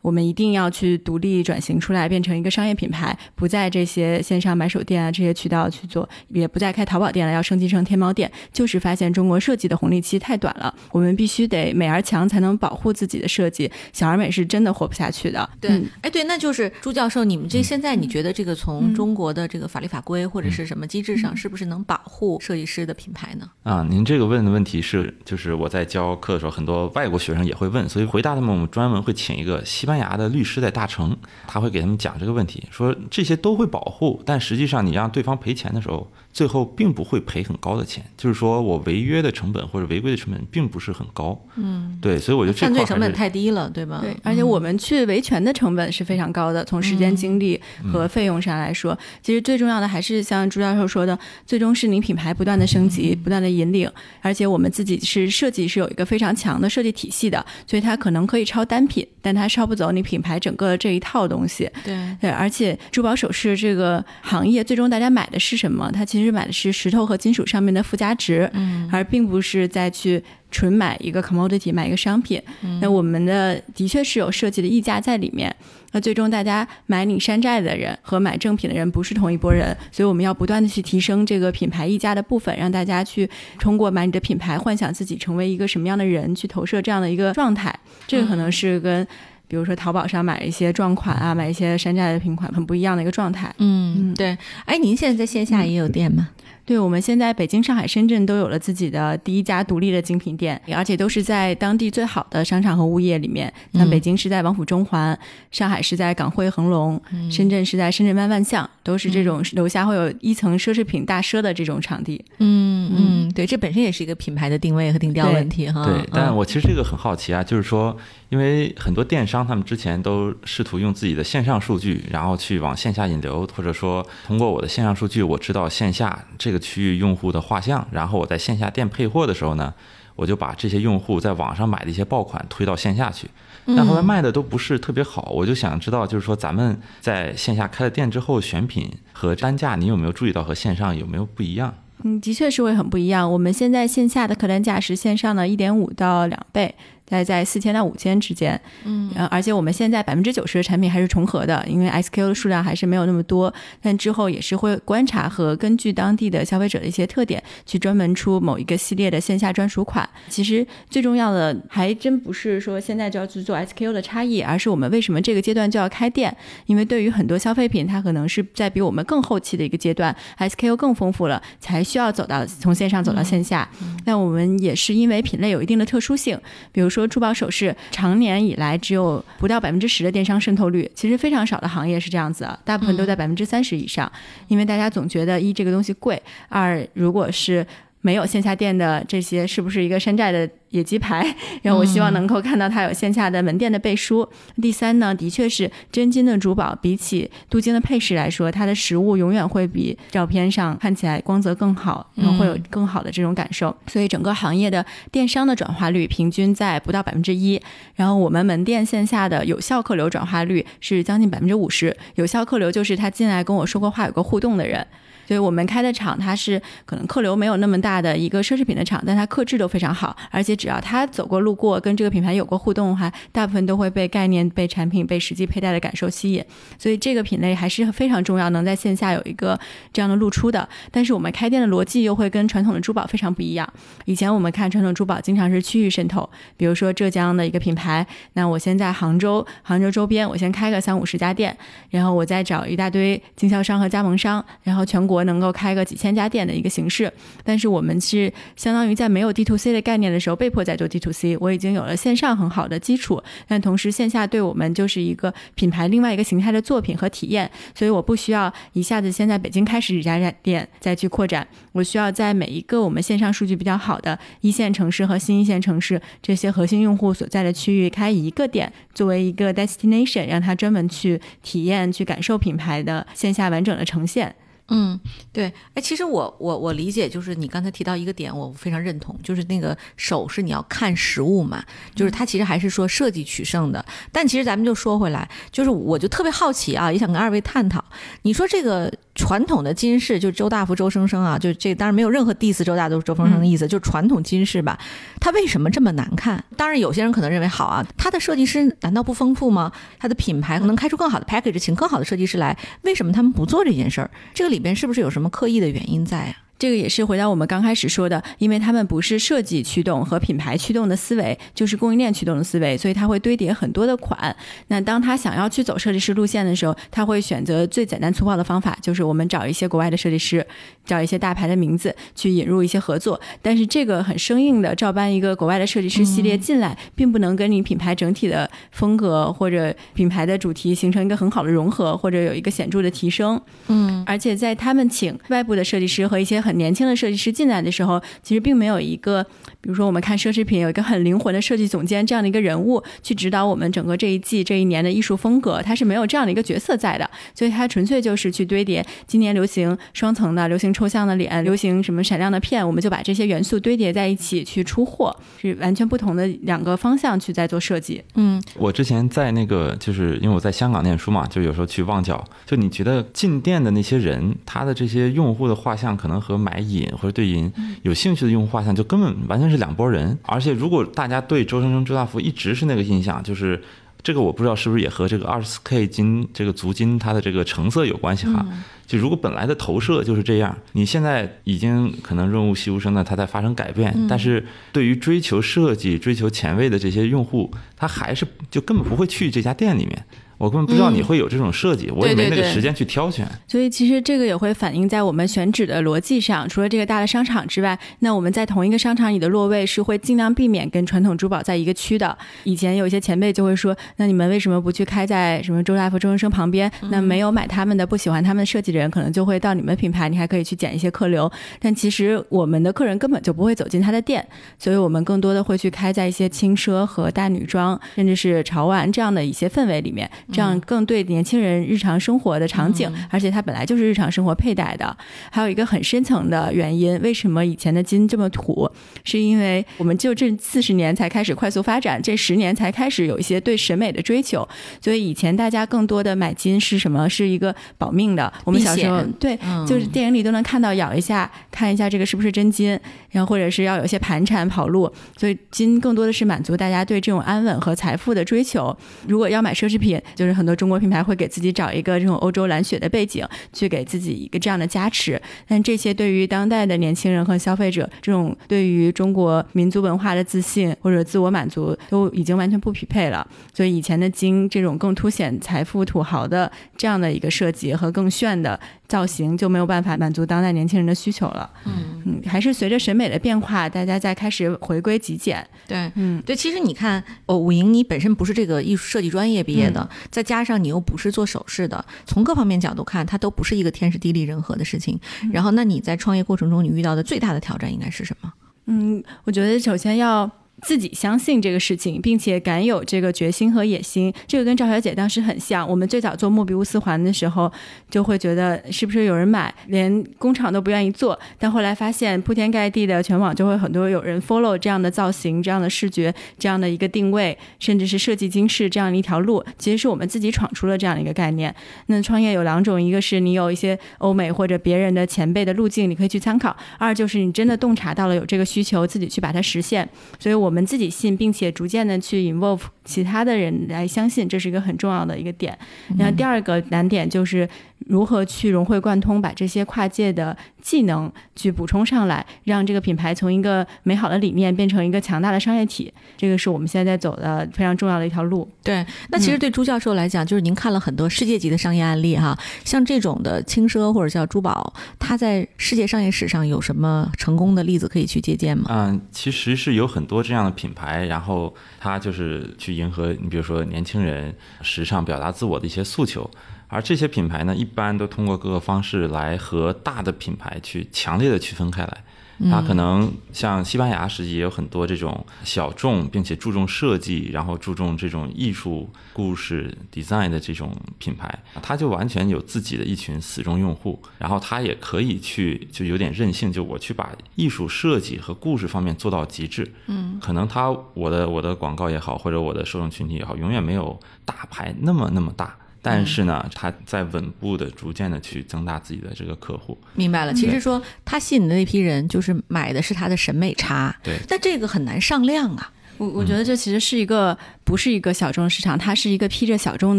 我们一定要去独立转型出来，变成一个商业品牌，不在这些线上买手店啊这些渠道去做，也不再开淘宝店了，要升级成天猫店。就是发现中国设计的红利期太短了，我们必须得美而强，才能保护自己的设计。小而美是真的活不下去的。对嗯，哎，对，那就是朱教授，你们这现在你觉得这个从嗯中国的这个法律法规或者是什么机制上，是不是能保护设计师的品牌呢？啊，您这个问的问题是，就是我在教课的时候，很多外国学生也会问，所以回答他们，我们专门会请一个西班牙的律师在大成，他会给他们讲这个问题，说这些都会保护，但实际上你让对方赔钱的时候，最后并不会赔很高的钱，就是说我违约的成本或者违规的成本并不是很高，嗯，对，所以我觉得这犯罪成本太低了，对吧？对，而且我们去维权的成本是非常高的，从时间、精力和费用上来说，其实最重要的还是像朱教授说的，最终是你品牌不断的升级、不断的引领，而且我们自己是设计是有一个非常强的设计体系的，所以它可能可以抄单品，但它抄不走你品牌整个这一套东西。对。对，而且珠宝首饰这个行业，最终大家买的是什么？它其实买的是石头和金属上面的附加值，嗯，而并不是再去纯买一个 commodity 买一个商品。嗯那我们的的确是有设计的溢价在里面。那最终大家买你山寨的人和买正品的人不是同一拨人，所以我们要不断的去提升这个品牌溢价的部分，让大家去通过买你的品牌，幻想自己成为一个什么样的人，去投射这样的一个状态。这个可能是跟。比如说淘宝上买一些撞款啊，买一些山寨的品款，很不一样的一个状态。嗯，对。哎，您现在在线下也有店吗？对，我们现在北京、上海、深圳都有了自己的第一家独立的精品店，而且都是在当地最好的商场和物业里面。像北京是在王府中环，上海是在港汇恒隆，深圳是在深圳湾万象，都是这种楼下会有一层奢侈品大奢的这种场地。嗯嗯，对，这本身也是一个品牌的定位和定调问题哈。对，但嗯我其实这个很好奇啊，就是说，因为很多电商他们之前都试图用自己的线上数据，然后去往线下引流，或者说通过我的线上数据，我知道线下这个区域用户的画像，然后我在线下店配货的时候呢，我就把这些用户在网上买的一些爆款推到线下去。但后来卖的都不是特别好，我就想知道，就是说咱们在线下开了店之后，选品和单价，你有没有注意到和线上有没有不一样？嗯，的确是会很不一样。我们现在线下的客单价是线上的一点五到两倍，大概在四千到五千之间。嗯，而且我们现在百分之九十的产品还是重合的，因为 SKU 的数量还是没有那么多。但之后也是会观察和根据当地的消费者的一些特点，去专门出某一个系列的线下专属款。其实最重要的还真不是说现在就要去做 SKU 的差异，而是我们为什么这个阶段就要开店？因为对于很多消费品，它可能是在比我们更后期的一个阶段，SKU 更丰富了，才需要走到从线上走到线下。那我们也是因为品类有一定的特殊性，比如说珠宝首饰，常年以来只有不到百分之十的电商渗透率，其实非常少的行业是这样子，大部分都在百分之三十以上。因为大家总觉得一这个东西贵，二如果是。没有线下店的这些是不是一个山寨的野鸡牌？然后我希望能够看到它有线下的门店的背书。第三呢，的确是真金的珠宝，比起镀金的配饰来说，它的实物永远会比照片上看起来光泽更好，然后会有更好的这种感受。所以整个行业的电商的转化率平均在不到百分之一，然后我们门店线下的有效客流转化率是将近百分之五十。有效客流就是他进来跟我说过话、有个互动的人。所以我们开的厂，它是可能客流没有那么大的一个奢侈品的厂，但它客质都非常好，而且只要他走过路过，跟这个品牌有过互动的话，大部分都会被概念、被产品、被实际佩戴的感受吸引。所以这个品类还是非常重要，能在线下有一个这样的露出的。但是我们开店的逻辑又会跟传统的珠宝非常不一样。以前我们看传统珠宝经常是区域渗透，比如说浙江的一个品牌，那我先在杭州、杭州周边，我先开个三五十家店，然后我再找一大堆经销商和加盟商，然后全国。我能够开个几千家店的一个形式，但是我们是相当于在没有 D to C 的概念的时候，被迫在做 D to C。我已经有了线上很好的基础，但同时线下对我们就是一个品牌另外一个形态的作品和体验，所以我不需要一下子先在北京开始几家店再去扩展，我需要在每一个我们线上数据比较好的一线城市和新一线城市这些核心用户所在的区域开一个店，作为一个 destination，让他专门去体验、去感受品牌的线下完整的呈现。嗯，对，哎，其实我我我理解，就是你刚才提到一个点，我非常认同，就是那个手是你要看实物嘛，就是它其实还是说设计取胜的。但其实咱们就说回来，就是我就特别好奇啊，也想跟二位探讨，你说这个。传统的金饰就周大福、周生生啊，就这当然没有任何 diss 周大福、周生生的意思，就是传统金饰吧，它为什么这么难看？当然有些人可能认为好啊，它的设计师难道不丰富吗？它的品牌可能开出更好的 package，请更好的设计师来，为什么他们不做这件事儿？这个里边是不是有什么刻意的原因在啊？这个也是回到我们刚开始说的，因为他们不是设计驱动和品牌驱动的思维，就是供应链驱动的思维，所以他会堆叠很多的款。那当他想要去走设计师路线的时候，他会选择最简单粗暴的方法，就是我们找一些国外的设计师，找一些大牌的名字去引入一些合作。但是这个很生硬的照搬一个国外的设计师系列进来，并不能跟你品牌整体的风格或者品牌的主题形成一个很好的融合，或者有一个显著的提升。嗯，而且在他们请外部的设计师和一些很年轻的设计师进来的时候，其实并没有一个，比如说我们看奢侈品有一个很灵魂的设计总监这样的一个人物去指导我们整个这一季这一年的艺术风格，他是没有这样的一个角色在的，所以他纯粹就是去堆叠今年流行双层的、流行抽象的脸、流行什么闪亮的片，我们就把这些元素堆叠在一起去出货，是完全不同的两个方向去在做设计。嗯，我之前在那个就是因为我在香港念书嘛，就有时候去旺角，就你觉得进店的那些人，他的这些用户的画像可能和买饮。或者对银有兴趣的用户画像，就根本完全是两拨人。而且，如果大家对周生生、周大福一直是那个印象，就是这个，我不知道是不是也和这个二十四 K 金这个足金它的这个成色有关系哈。就如果本来的投射就是这样，你现在已经可能润物细无声的它在发生改变，但是对于追求设计、追求前卫的这些用户，他还是就根本不会去这家店里面。我根本不知道你会有这种设计，我也没那个时间去挑选。所以其实这个也会反映在我们选址的逻辑上。除了这个大的商场之外，那我们在同一个商场里的落位是会尽量避免跟传统珠宝在一个区的。以前有一些前辈就会说，那你们为什么不去开在什么周大福、周生生旁边？那没有买他们的、不喜欢他们的设计的人，可能就会到你们品牌，你还可以去捡一些客流。但其实我们的客人根本就不会走进他的店，所以我们更多的会去开在一些轻奢和大女装，甚至是潮玩这样的一些氛围里面。这样更对年轻人日常生活的场景，而且它本来就是日常生活佩戴的。还有一个很深层的原因，为什么以前的金这么土？是因为我们就这四十年才开始快速发展，这十年才开始有一些对审美的追求，所以以前大家更多的买金是什么？是一个保命的。我们小时候对，就是电影里都能看到咬一下，看一下这个是不是真金，然后或者是要有一些盘缠跑路，所以金更多的是满足大家对这种安稳和财富的追求。如果要买奢侈品，就是很多中国品牌会给自己找一个这种欧洲蓝血的背景，去给自己一个这样的加持。但这些对于当代的年轻人和消费者，这种对于中国民族文化的自信或者自我满足，都已经完全不匹配了。所以以前的金这种更凸显财富土豪的这样的一个设计和更炫的。造型就没有办法满足当代年轻人的需求了。嗯嗯，还是随着审美的变化，大家在开始回归极简。对，嗯对，其实你看，哦，武莹，你本身不是这个艺术设计专业毕业的，再加上你又不是做首饰的，从各方面角度看，它都不是一个天时地利人和的事情。然后，那你在创业过程中，你遇到的最大的挑战应该是什么？嗯，我觉得首先要。自己相信这个事情，并且敢有这个决心和野心，这个跟赵小姐当时很像。我们最早做莫比乌斯环的时候，就会觉得是不是有人买，连工厂都不愿意做。但后来发现，铺天盖地的全网就会很多有人 follow 这样的造型、这样的视觉、这样的一个定位，甚至是设计精致这样的一条路，其实是我们自己闯出了这样的一个概念。那创业有两种，一个是你有一些欧美或者别人的前辈的路径，你可以去参考；二就是你真的洞察到了有这个需求，自己去把它实现。所以我。我们自己信，并且逐渐的去 involve 其他的人来相信，这是一个很重要的一个点。然后第二个难点就是。如何去融会贯通，把这些跨界的技能去补充上来，让这个品牌从一个美好的理念变成一个强大的商业体，这个是我们现在在走的非常重要的一条路。对，那其实对朱教授来讲，就是您看了很多世界级的商业案例哈，像这种的轻奢或者叫珠宝，它在世界商业史上有什么成功的例子可以去借鉴吗？嗯，其实是有很多这样的品牌，然后它就是去迎合你，比如说年轻人时尚、表达自我的一些诉求。而这些品牌呢，一般都通过各个方式来和大的品牌去强烈的区分开来。它可能像西班牙，实际也有很多这种小众并且注重设计，然后注重这种艺术故事 design 的这种品牌，它就完全有自己的一群死忠用户。然后它也可以去就有点任性，就我去把艺术设计和故事方面做到极致。嗯，可能它我的我的广告也好，或者我的受众群体也好，永远没有大牌那么那么大。但是呢，他在稳步的、逐渐的去增大自己的这个客户。明白了，其实说他吸引的那批人，就是买的是他的审美差。对，但这个很难上量啊。我我觉得这其实是一个。不是一个小众市场，它是一个披着小众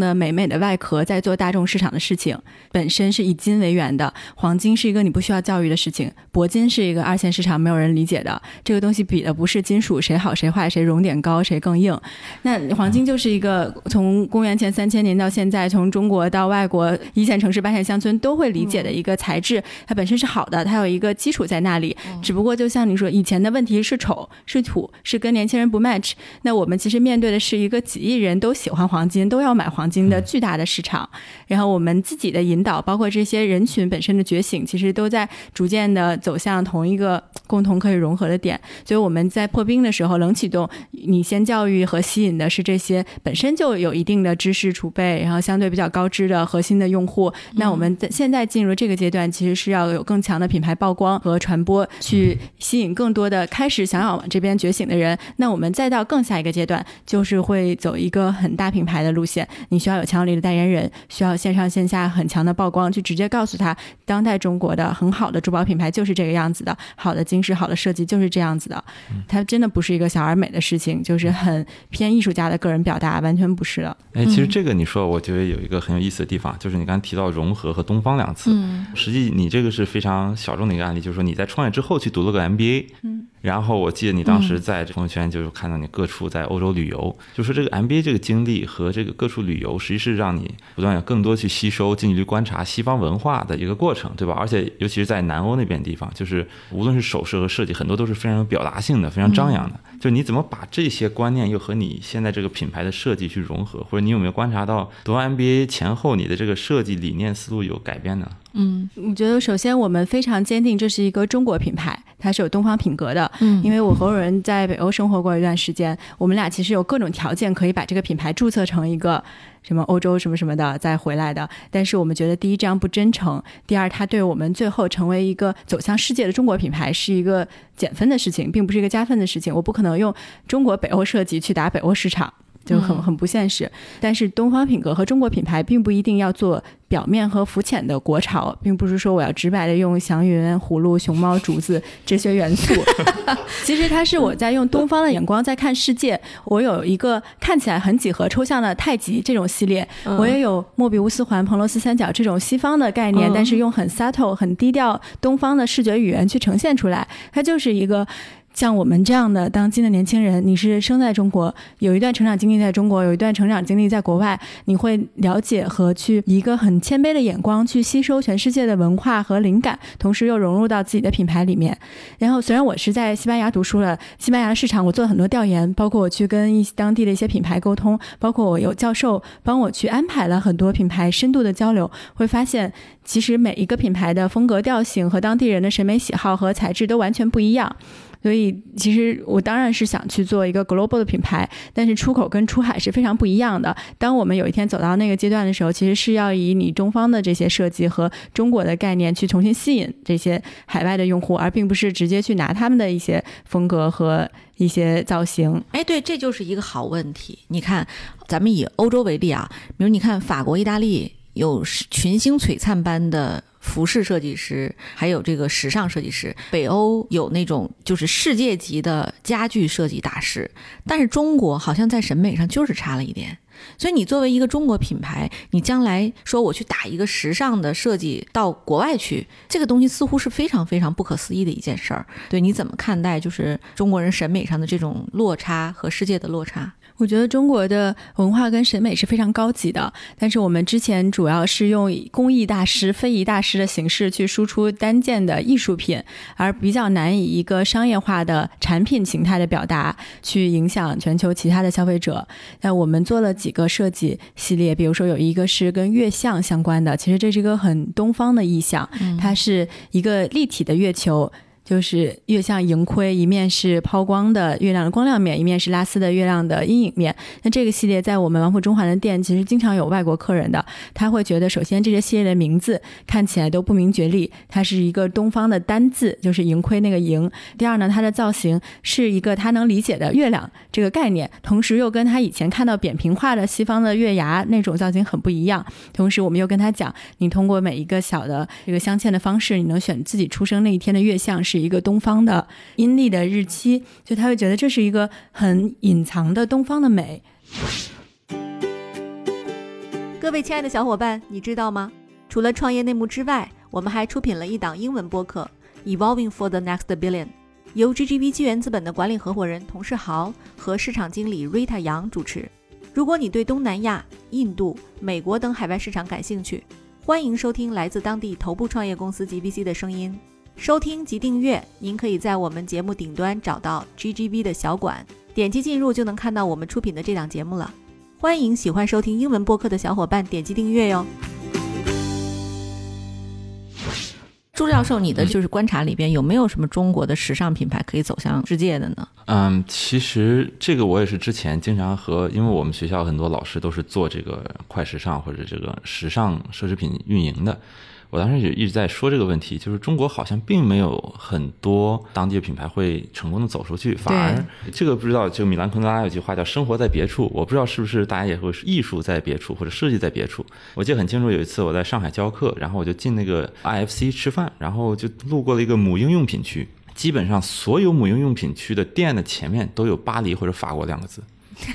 的美美的外壳在做大众市场的事情。本身是以金为源的，黄金是一个你不需要教育的事情，铂金是一个二线市场没有人理解的。这个东西比的不是金属谁好谁坏，谁熔点高谁更硬。那黄金就是一个从公元前三千年到现在，从中国到外国一线城市、八线乡村都会理解的一个材质，它本身是好的，它有一个基础在那里。只不过就像你说，以前的问题是丑是土，是跟年轻人不 match。那我们其实面对的是。一个几亿人都喜欢黄金，都要买黄金的巨大的市场，然后我们自己的引导，包括这些人群本身的觉醒，其实都在逐渐的走向同一个共同可以融合的点。所以我们在破冰的时候，冷启动，你先教育和吸引的是这些本身就有一定的知识储备，然后相对比较高知的核心的用户。那我们在现在进入这个阶段，其实是要有更强的品牌曝光和传播，去吸引更多的开始想要往这边觉醒的人。那我们再到更下一个阶段，就是。会走一个很大品牌的路线，你需要有强有力的代言人，需要线上线下很强的曝光，去直接告诉他，当代中国的很好的珠宝品牌就是这个样子的，好的金饰、好的设计就是这样子的。它真的不是一个小而美的事情，就是很偏艺术家的个人表达，完全不是的。哎，其实这个你说，我觉得有一个很有意思的地方，就是你刚才提到融合和东方两次，实际你这个是非常小众的一个案例，就是说你在创业之后去读了个 MBA。嗯。然后我记得你当时在朋友圈就是看到你各处在欧洲旅游，就说这个 MBA 这个经历和这个各处旅游，实际是让你不断有更多去吸收、近距离观察西方文化的一个过程，对吧？而且尤其是在南欧那边地方，就是无论是首饰和设计，很多都是非常有表达性的、非常张扬的。就你怎么把这些观念又和你现在这个品牌的设计去融合，或者你有没有观察到读完 MBA 前后你的这个设计理念思路有改变呢？嗯，我觉得首先我们非常坚定这是一个中国品牌。它是有东方品格的。嗯因为我和我人在北欧生活过一段时间，我们俩其实有各种条件可以把这个品牌注册成一个什么欧洲什么什么的再回来的。但是我们觉得，第一这样不真诚，第二它对我们最后成为一个走向世界的中国品牌是一个减分的事情，并不是一个加分的事情。我不可能用中国北欧设计去打北欧市场。就很嗯很不现实，但是东方品格和中国品牌并不一定要做表面和浮浅的国潮，并不是说我要直白的用祥云、葫芦、熊猫、竹子这些元素。其实它是我在用东方的眼光在看世界。我有一个看起来很几何抽象的太极这种系列，我也有莫比乌斯环、彭罗斯三角这种西方的概念，嗯但是用很 subtle、很低调东方的视觉语言去呈现出来，它就是一个。像我们这样的当今的年轻人，你是生在中国，有一段成长经历在中国，有一段成长经历在国外，你会了解和去一个很谦卑的眼光去吸收全世界的文化和灵感，同时又融入到自己的品牌里面。然后，虽然我是在西班牙读书了，西班牙市场我做了很多调研，包括我去跟一当地的一些品牌沟通，包括我有教授帮我去安排了很多品牌深度的交流，会发现其实每一个品牌的风格调性和当地人的审美喜好和材质都完全不一样。所以，其实我当然是想去做一个 global 的品牌，但是出口跟出海是非常不一样的。当我们有一天走到那个阶段的时候，其实是要以你中方的这些设计和中国的概念去重新吸引这些海外的用户，而并不是直接去拿他们的一些风格和一些造型。哎，对，这就是一个好问题。你看，咱们以欧洲为例啊，比如你看法国、意大利有群星璀璨般的服饰设计师，还有这个时尚设计师；北欧有那种就是世界级的家具设计大师，但是中国好像在审美上就是差了一点。所以你作为一个中国品牌，你将来说我去打一个时尚的设计到国外去，这个东西似乎是非常非常不可思议的一件事儿。对，你怎么看待就是中国人审美上的这种落差和世界的落差？我觉得中国的文化跟审美是非常高级的，但是我们之前主要是用工艺大师、非遗大师的形式去输出单件的艺术品，而比较难以一个商业化的产品形态的表达去影响全球其他的消费者。那我们做了几个设计系列，比如说有一个是跟月相相关的，其实这是一个很东方的意象，它是一个立体的月球。就是月相盈亏，一面是抛光的月亮的光亮面，一面是拉丝的月亮的阴影面。那这个系列在我们王府中环的店，其实经常有外国客人的，他会觉得，首先这些系列的名字看起来都不明觉厉，它是一个东方的单字，就是盈亏那个盈。第二呢，它的造型是一个他能理解的月亮这个概念，同时又跟他以前看到扁平化的西方的月牙那种造型很不一样。同时，我们又跟他讲，你通过每一个小的这个镶嵌的方式，你能选自己出生那一天的月相是一个东方的阴历的日期，就他会觉得这是一个很隐藏的东方的美。各位亲爱的小伙伴，你知道吗？除了创业内幕之外，我们还出品了一档英文播客《Evolving for the Next Billion》，由 GGV 纪元资本的管理合伙人童世豪和市场经理 Rita 杨主持。如果你对东南亚、印度、美国等海外市场感兴趣，欢迎收听来自当地头部创业公司 GVC 的声音。收听及订阅，您可以在我们节目顶端找到 GGV 的小馆，点击进入就能看到我们出品的这档节目了。欢迎喜欢收听英文播客的小伙伴点击订阅哟。朱教授，你的就是观察里边有没有什么中国的时尚品牌可以走向世界的呢？嗯，其实这个我也是之前经常和，因为我们学校很多老师都是做这个快时尚或者这个时尚奢侈品运营的。我当时也一直在说这个问题，就是中国好像并没有很多当地的品牌会成功的走出去，反而这个不知道，就米兰昆德拉有句话叫“生活在别处”，我不知道是不是大家也会是艺术在别处或者设计在别处。我记得很清楚，有一次我在上海教课，然后我就进那个 IFC 吃饭，然后就路过了一个母婴用品区，基本上所有母婴用品区的店的前面都有巴黎或者法国两个字。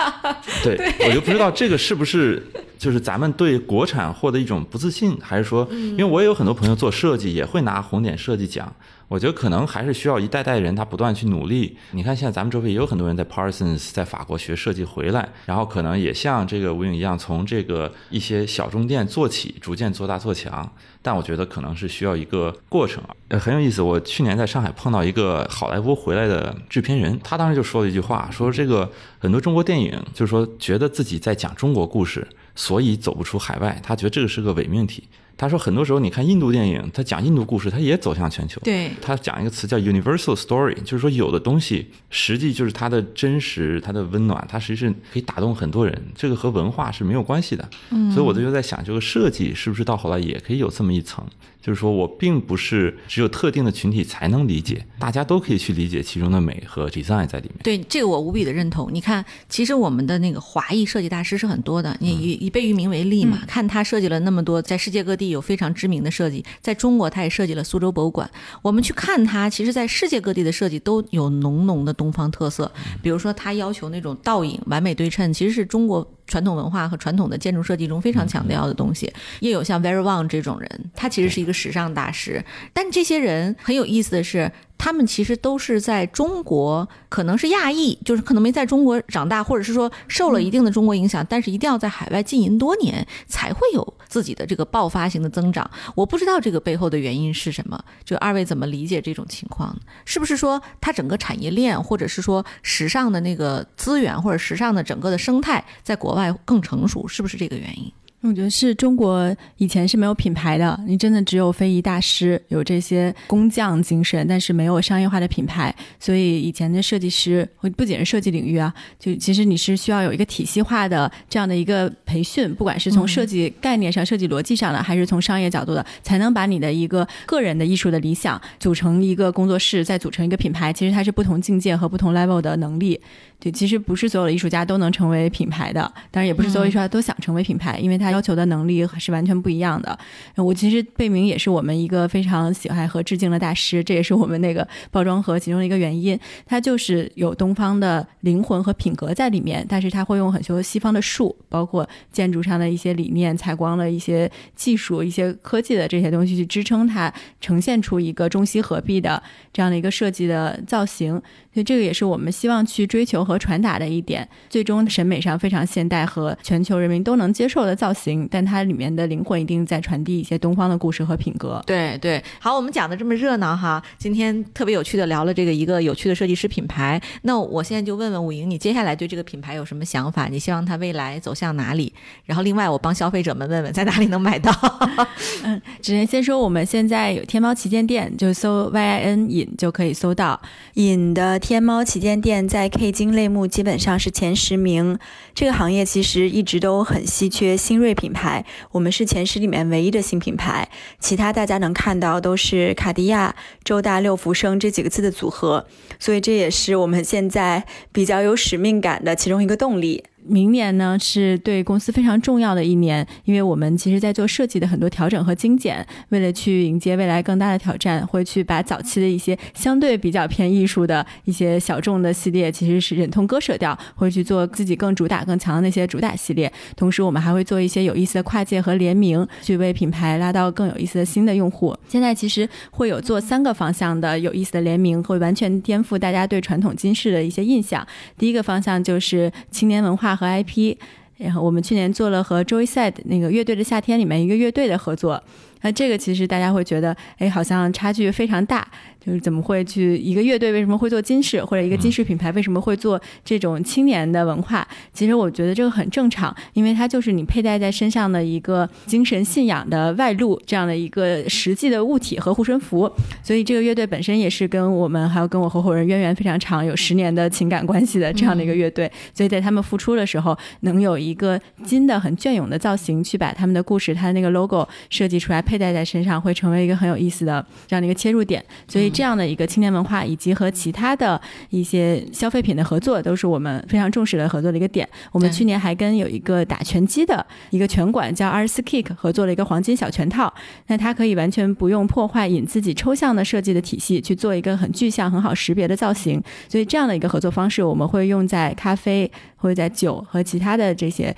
对，我就不知道这个是不是就是咱们对国产货的一种不自信，还是说，因为我也有很多朋友做设计，也会拿红点设计奖。我觉得可能还是需要一代代人他不断去努力。你看现在咱们周围也有很多人在 Parsons 在法国学设计回来，然后可能也像这个吴影一样，从这个一些小中店做起，逐渐做大做强。但我觉得可能是需要一个过程啊，呃，很有意思。我去年在上海碰到一个好莱坞回来的制片人，他当时就说了一句话，说这个很多中国电影就是说觉得自己在讲中国故事，所以走不出海外，他觉得这个是个伪命题。他说很多时候你看印度电影，他讲印度故事，他也走向全球。对，他讲一个词叫 universal story，就是说有的东西实际就是它的真实，它的温暖，它实际是可以打动很多人。这个和文化是没有关系的。嗯，所以我就在想，这个设计是不是到后来也可以有这么一层？就是说我并不是只有特定的群体才能理解，大家都可以去理解其中的美和 design 在里面。对，这个我无比的认同。你看，其实我们的那个华裔设计大师是很多的。你以以贝聿铭为例嘛，看他设计了那么多，在世界各地有非常知名的设计，在中国他也设计了苏州博物馆。我们去看他，其实在世界各地的设计都有浓浓的东方特色。比如说，他要求那种倒影完美对称，其实是中国。传统文化和传统的建筑设计中非常强调的东西，也有像 Very Wang 这种人，他其实是一个时尚大师。但这些人很有意思的是。他们其实都是在中国，可能是亚裔，就是可能没在中国长大，或者是说受了一定的中国影响，但是一定要在海外经营多年，才会有自己的这个爆发型的增长。我不知道这个背后的原因是什么，就二位怎么理解这种情况？是不是说它整个产业链，或者是说时尚的那个资源，或者时尚的整个的生态，在国外更成熟？是不是这个原因？我觉得是中国以前是没有品牌的，你真的只有非遗大师有这些工匠精神，但是没有商业化的品牌。所以以前的设计师，不仅是设计领域啊，就其实你是需要有一个体系化的这样的一个培训，不管是从设计概念上、设计逻辑上的，还是从商业角度的，才能把你的一个个人的艺术的理想组成一个工作室，再组成一个品牌。其实它是不同境界和不同 level 的能力。对，其实不是所有的艺术家都能成为品牌的，当然也不是所有艺术家都想成为品牌，因为他要求的能力是完全不一样的。我其实贝明也是我们一个非常喜爱和致敬的大师，这也是我们那个包装盒其中的一个原因。他就是有东方的灵魂和品格在里面，但是他会用很多西方的术，包括建筑上的一些理念、采光的一些技术、一些科技的这些东西去支撑它，呈现出一个中西合璧的这样的一个设计的造型。所以这个也是我们希望去追求和传达的一点，最终审美上非常现代和全球人民都能接受的造型，但它里面的灵魂一定在传递一些东方的故事和品格。对对，好，我们讲的这么热闹哈，今天特别有趣的聊了这个一个有趣的设计师品牌。那我现在就问问武莹，你接下来对这个品牌有什么想法？你希望它未来走向哪里？然后另外我帮消费者们问问，在哪里能买到？嗯，只能先说我们现在有天猫旗舰店，就搜 Y I N 引就可以搜到引的。天猫旗舰店在 K 金类目基本上是前十名，这个行业其实一直都很稀缺新锐品牌，我们是前十里面唯一的新品牌，其他大家能看到都是卡地亚、周大六福生这几个字的组合，所以这也是我们现在比较有使命感的其中一个动力。明年呢是对公司非常重要的一年，因为我们其实在做设计的很多调整和精简，为了去迎接未来更大的挑战，会去把早期的一些相对比较偏艺术的一些小众的系列，其实是忍痛割舍掉，会去做自己更主打、更强的那些主打系列。同时，我们还会做一些有意思的跨界和联名，去为品牌拉到更有意思的新的用户。现在其实会有做三个方向的有意思的联名，会完全颠覆大家对传统金饰的一些印象。第一个方向就是青年文化。和 IP，然后我们去年做了和 Joyside 那个乐队的夏天里面一个乐队的合作，那这个其实大家会觉得，哎，好像差距非常大。就是怎么会去一个乐队为什么会做金饰，或者一个金饰品牌为什么会做这种青年的文化？其实我觉得这个很正常，因为它就是你佩戴在身上的一个精神信仰的外露，这样的一个实际的物体和护身符。所以这个乐队本身也是跟我们还有跟我合伙人渊源非常长，有十年的情感关系的这样的一个乐队。所以在他们复出的时候，能有一个金的很隽永的造型，去把他们的故事、他的那个 logo 设计出来，佩戴在身上，会成为一个很有意思的这样的一个切入点。所以。这样的一个青年文化，以及和其他的一些消费品的合作，都是我们非常重视的合作的一个点。我们去年还跟有一个打拳击的一个拳馆叫 R 四 Kick 合作了一个黄金小拳套，那它可以完全不用破坏引自己抽象的设计的体系，去做一个很具象、很好识别的造型。所以这样的一个合作方式，我们会用在咖啡或者在酒和其他的这些。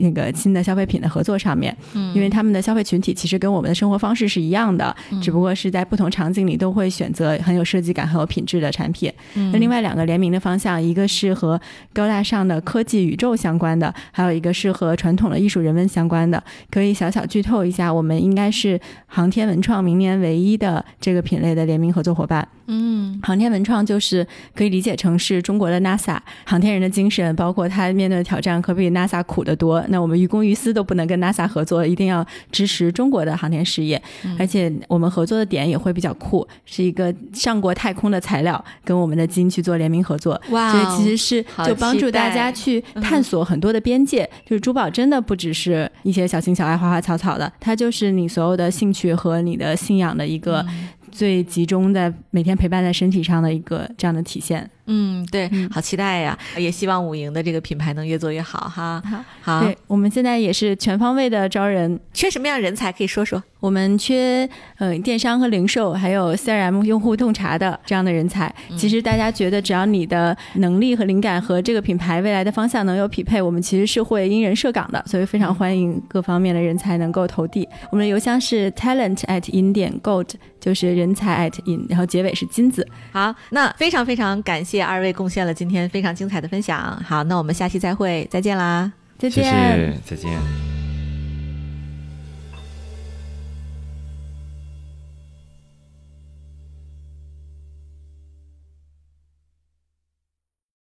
那个新的消费品的合作上面，嗯，因为他们的消费群体其实跟我们的生活方式是一样的，只不过是在不同场景里都会选择很有设计感、很有品质的产品。那另外两个联名的方向，一个是和高大上的科技宇宙相关的，还有一个是和传统的艺术人文相关的。可以小小剧透一下，我们应该是航天文创明年唯一的这个品类的联名合作伙伴。嗯，航天文创就是可以理解成是中国的 NASA，航天人的精神，包括他面对的挑战，可比 NASA 苦的。的多。那我们于公于私都不能跟 NASA 合作，一定要支持中国的航天事业。而且我们合作的点也会比较酷，是一个上过太空的材料，跟我们的基因去做联名合作。哇，所以其实是就帮助大家去探索很多的边界。就是珠宝真的不只是一些小情小爱、花花草草的，它就是你所有的兴趣和你的信仰的一个。最集中在每天陪伴在身体上的一个这样的体现。嗯，对，好期待呀！也希望五营的这个品牌能越做越好哈。好，好，对，我们现在也是全方位的招人，缺什么样人才可以说说？我们缺嗯电商和零售，还有 CRM 用户洞察的这样的人才。其实大家觉得，只要你的能力和灵感和这个品牌未来的方向能有匹配，我们其实是会因人设岗的，所以非常欢迎各方面的人才能够投递。我们的邮箱是 talent at in 点 gold，就是人才 at in，然后结尾是金子。好，那非常非常感谢。谢二位贡献了今天非常精彩的分享，好，那我们下期再会，再见啦，再见，再见。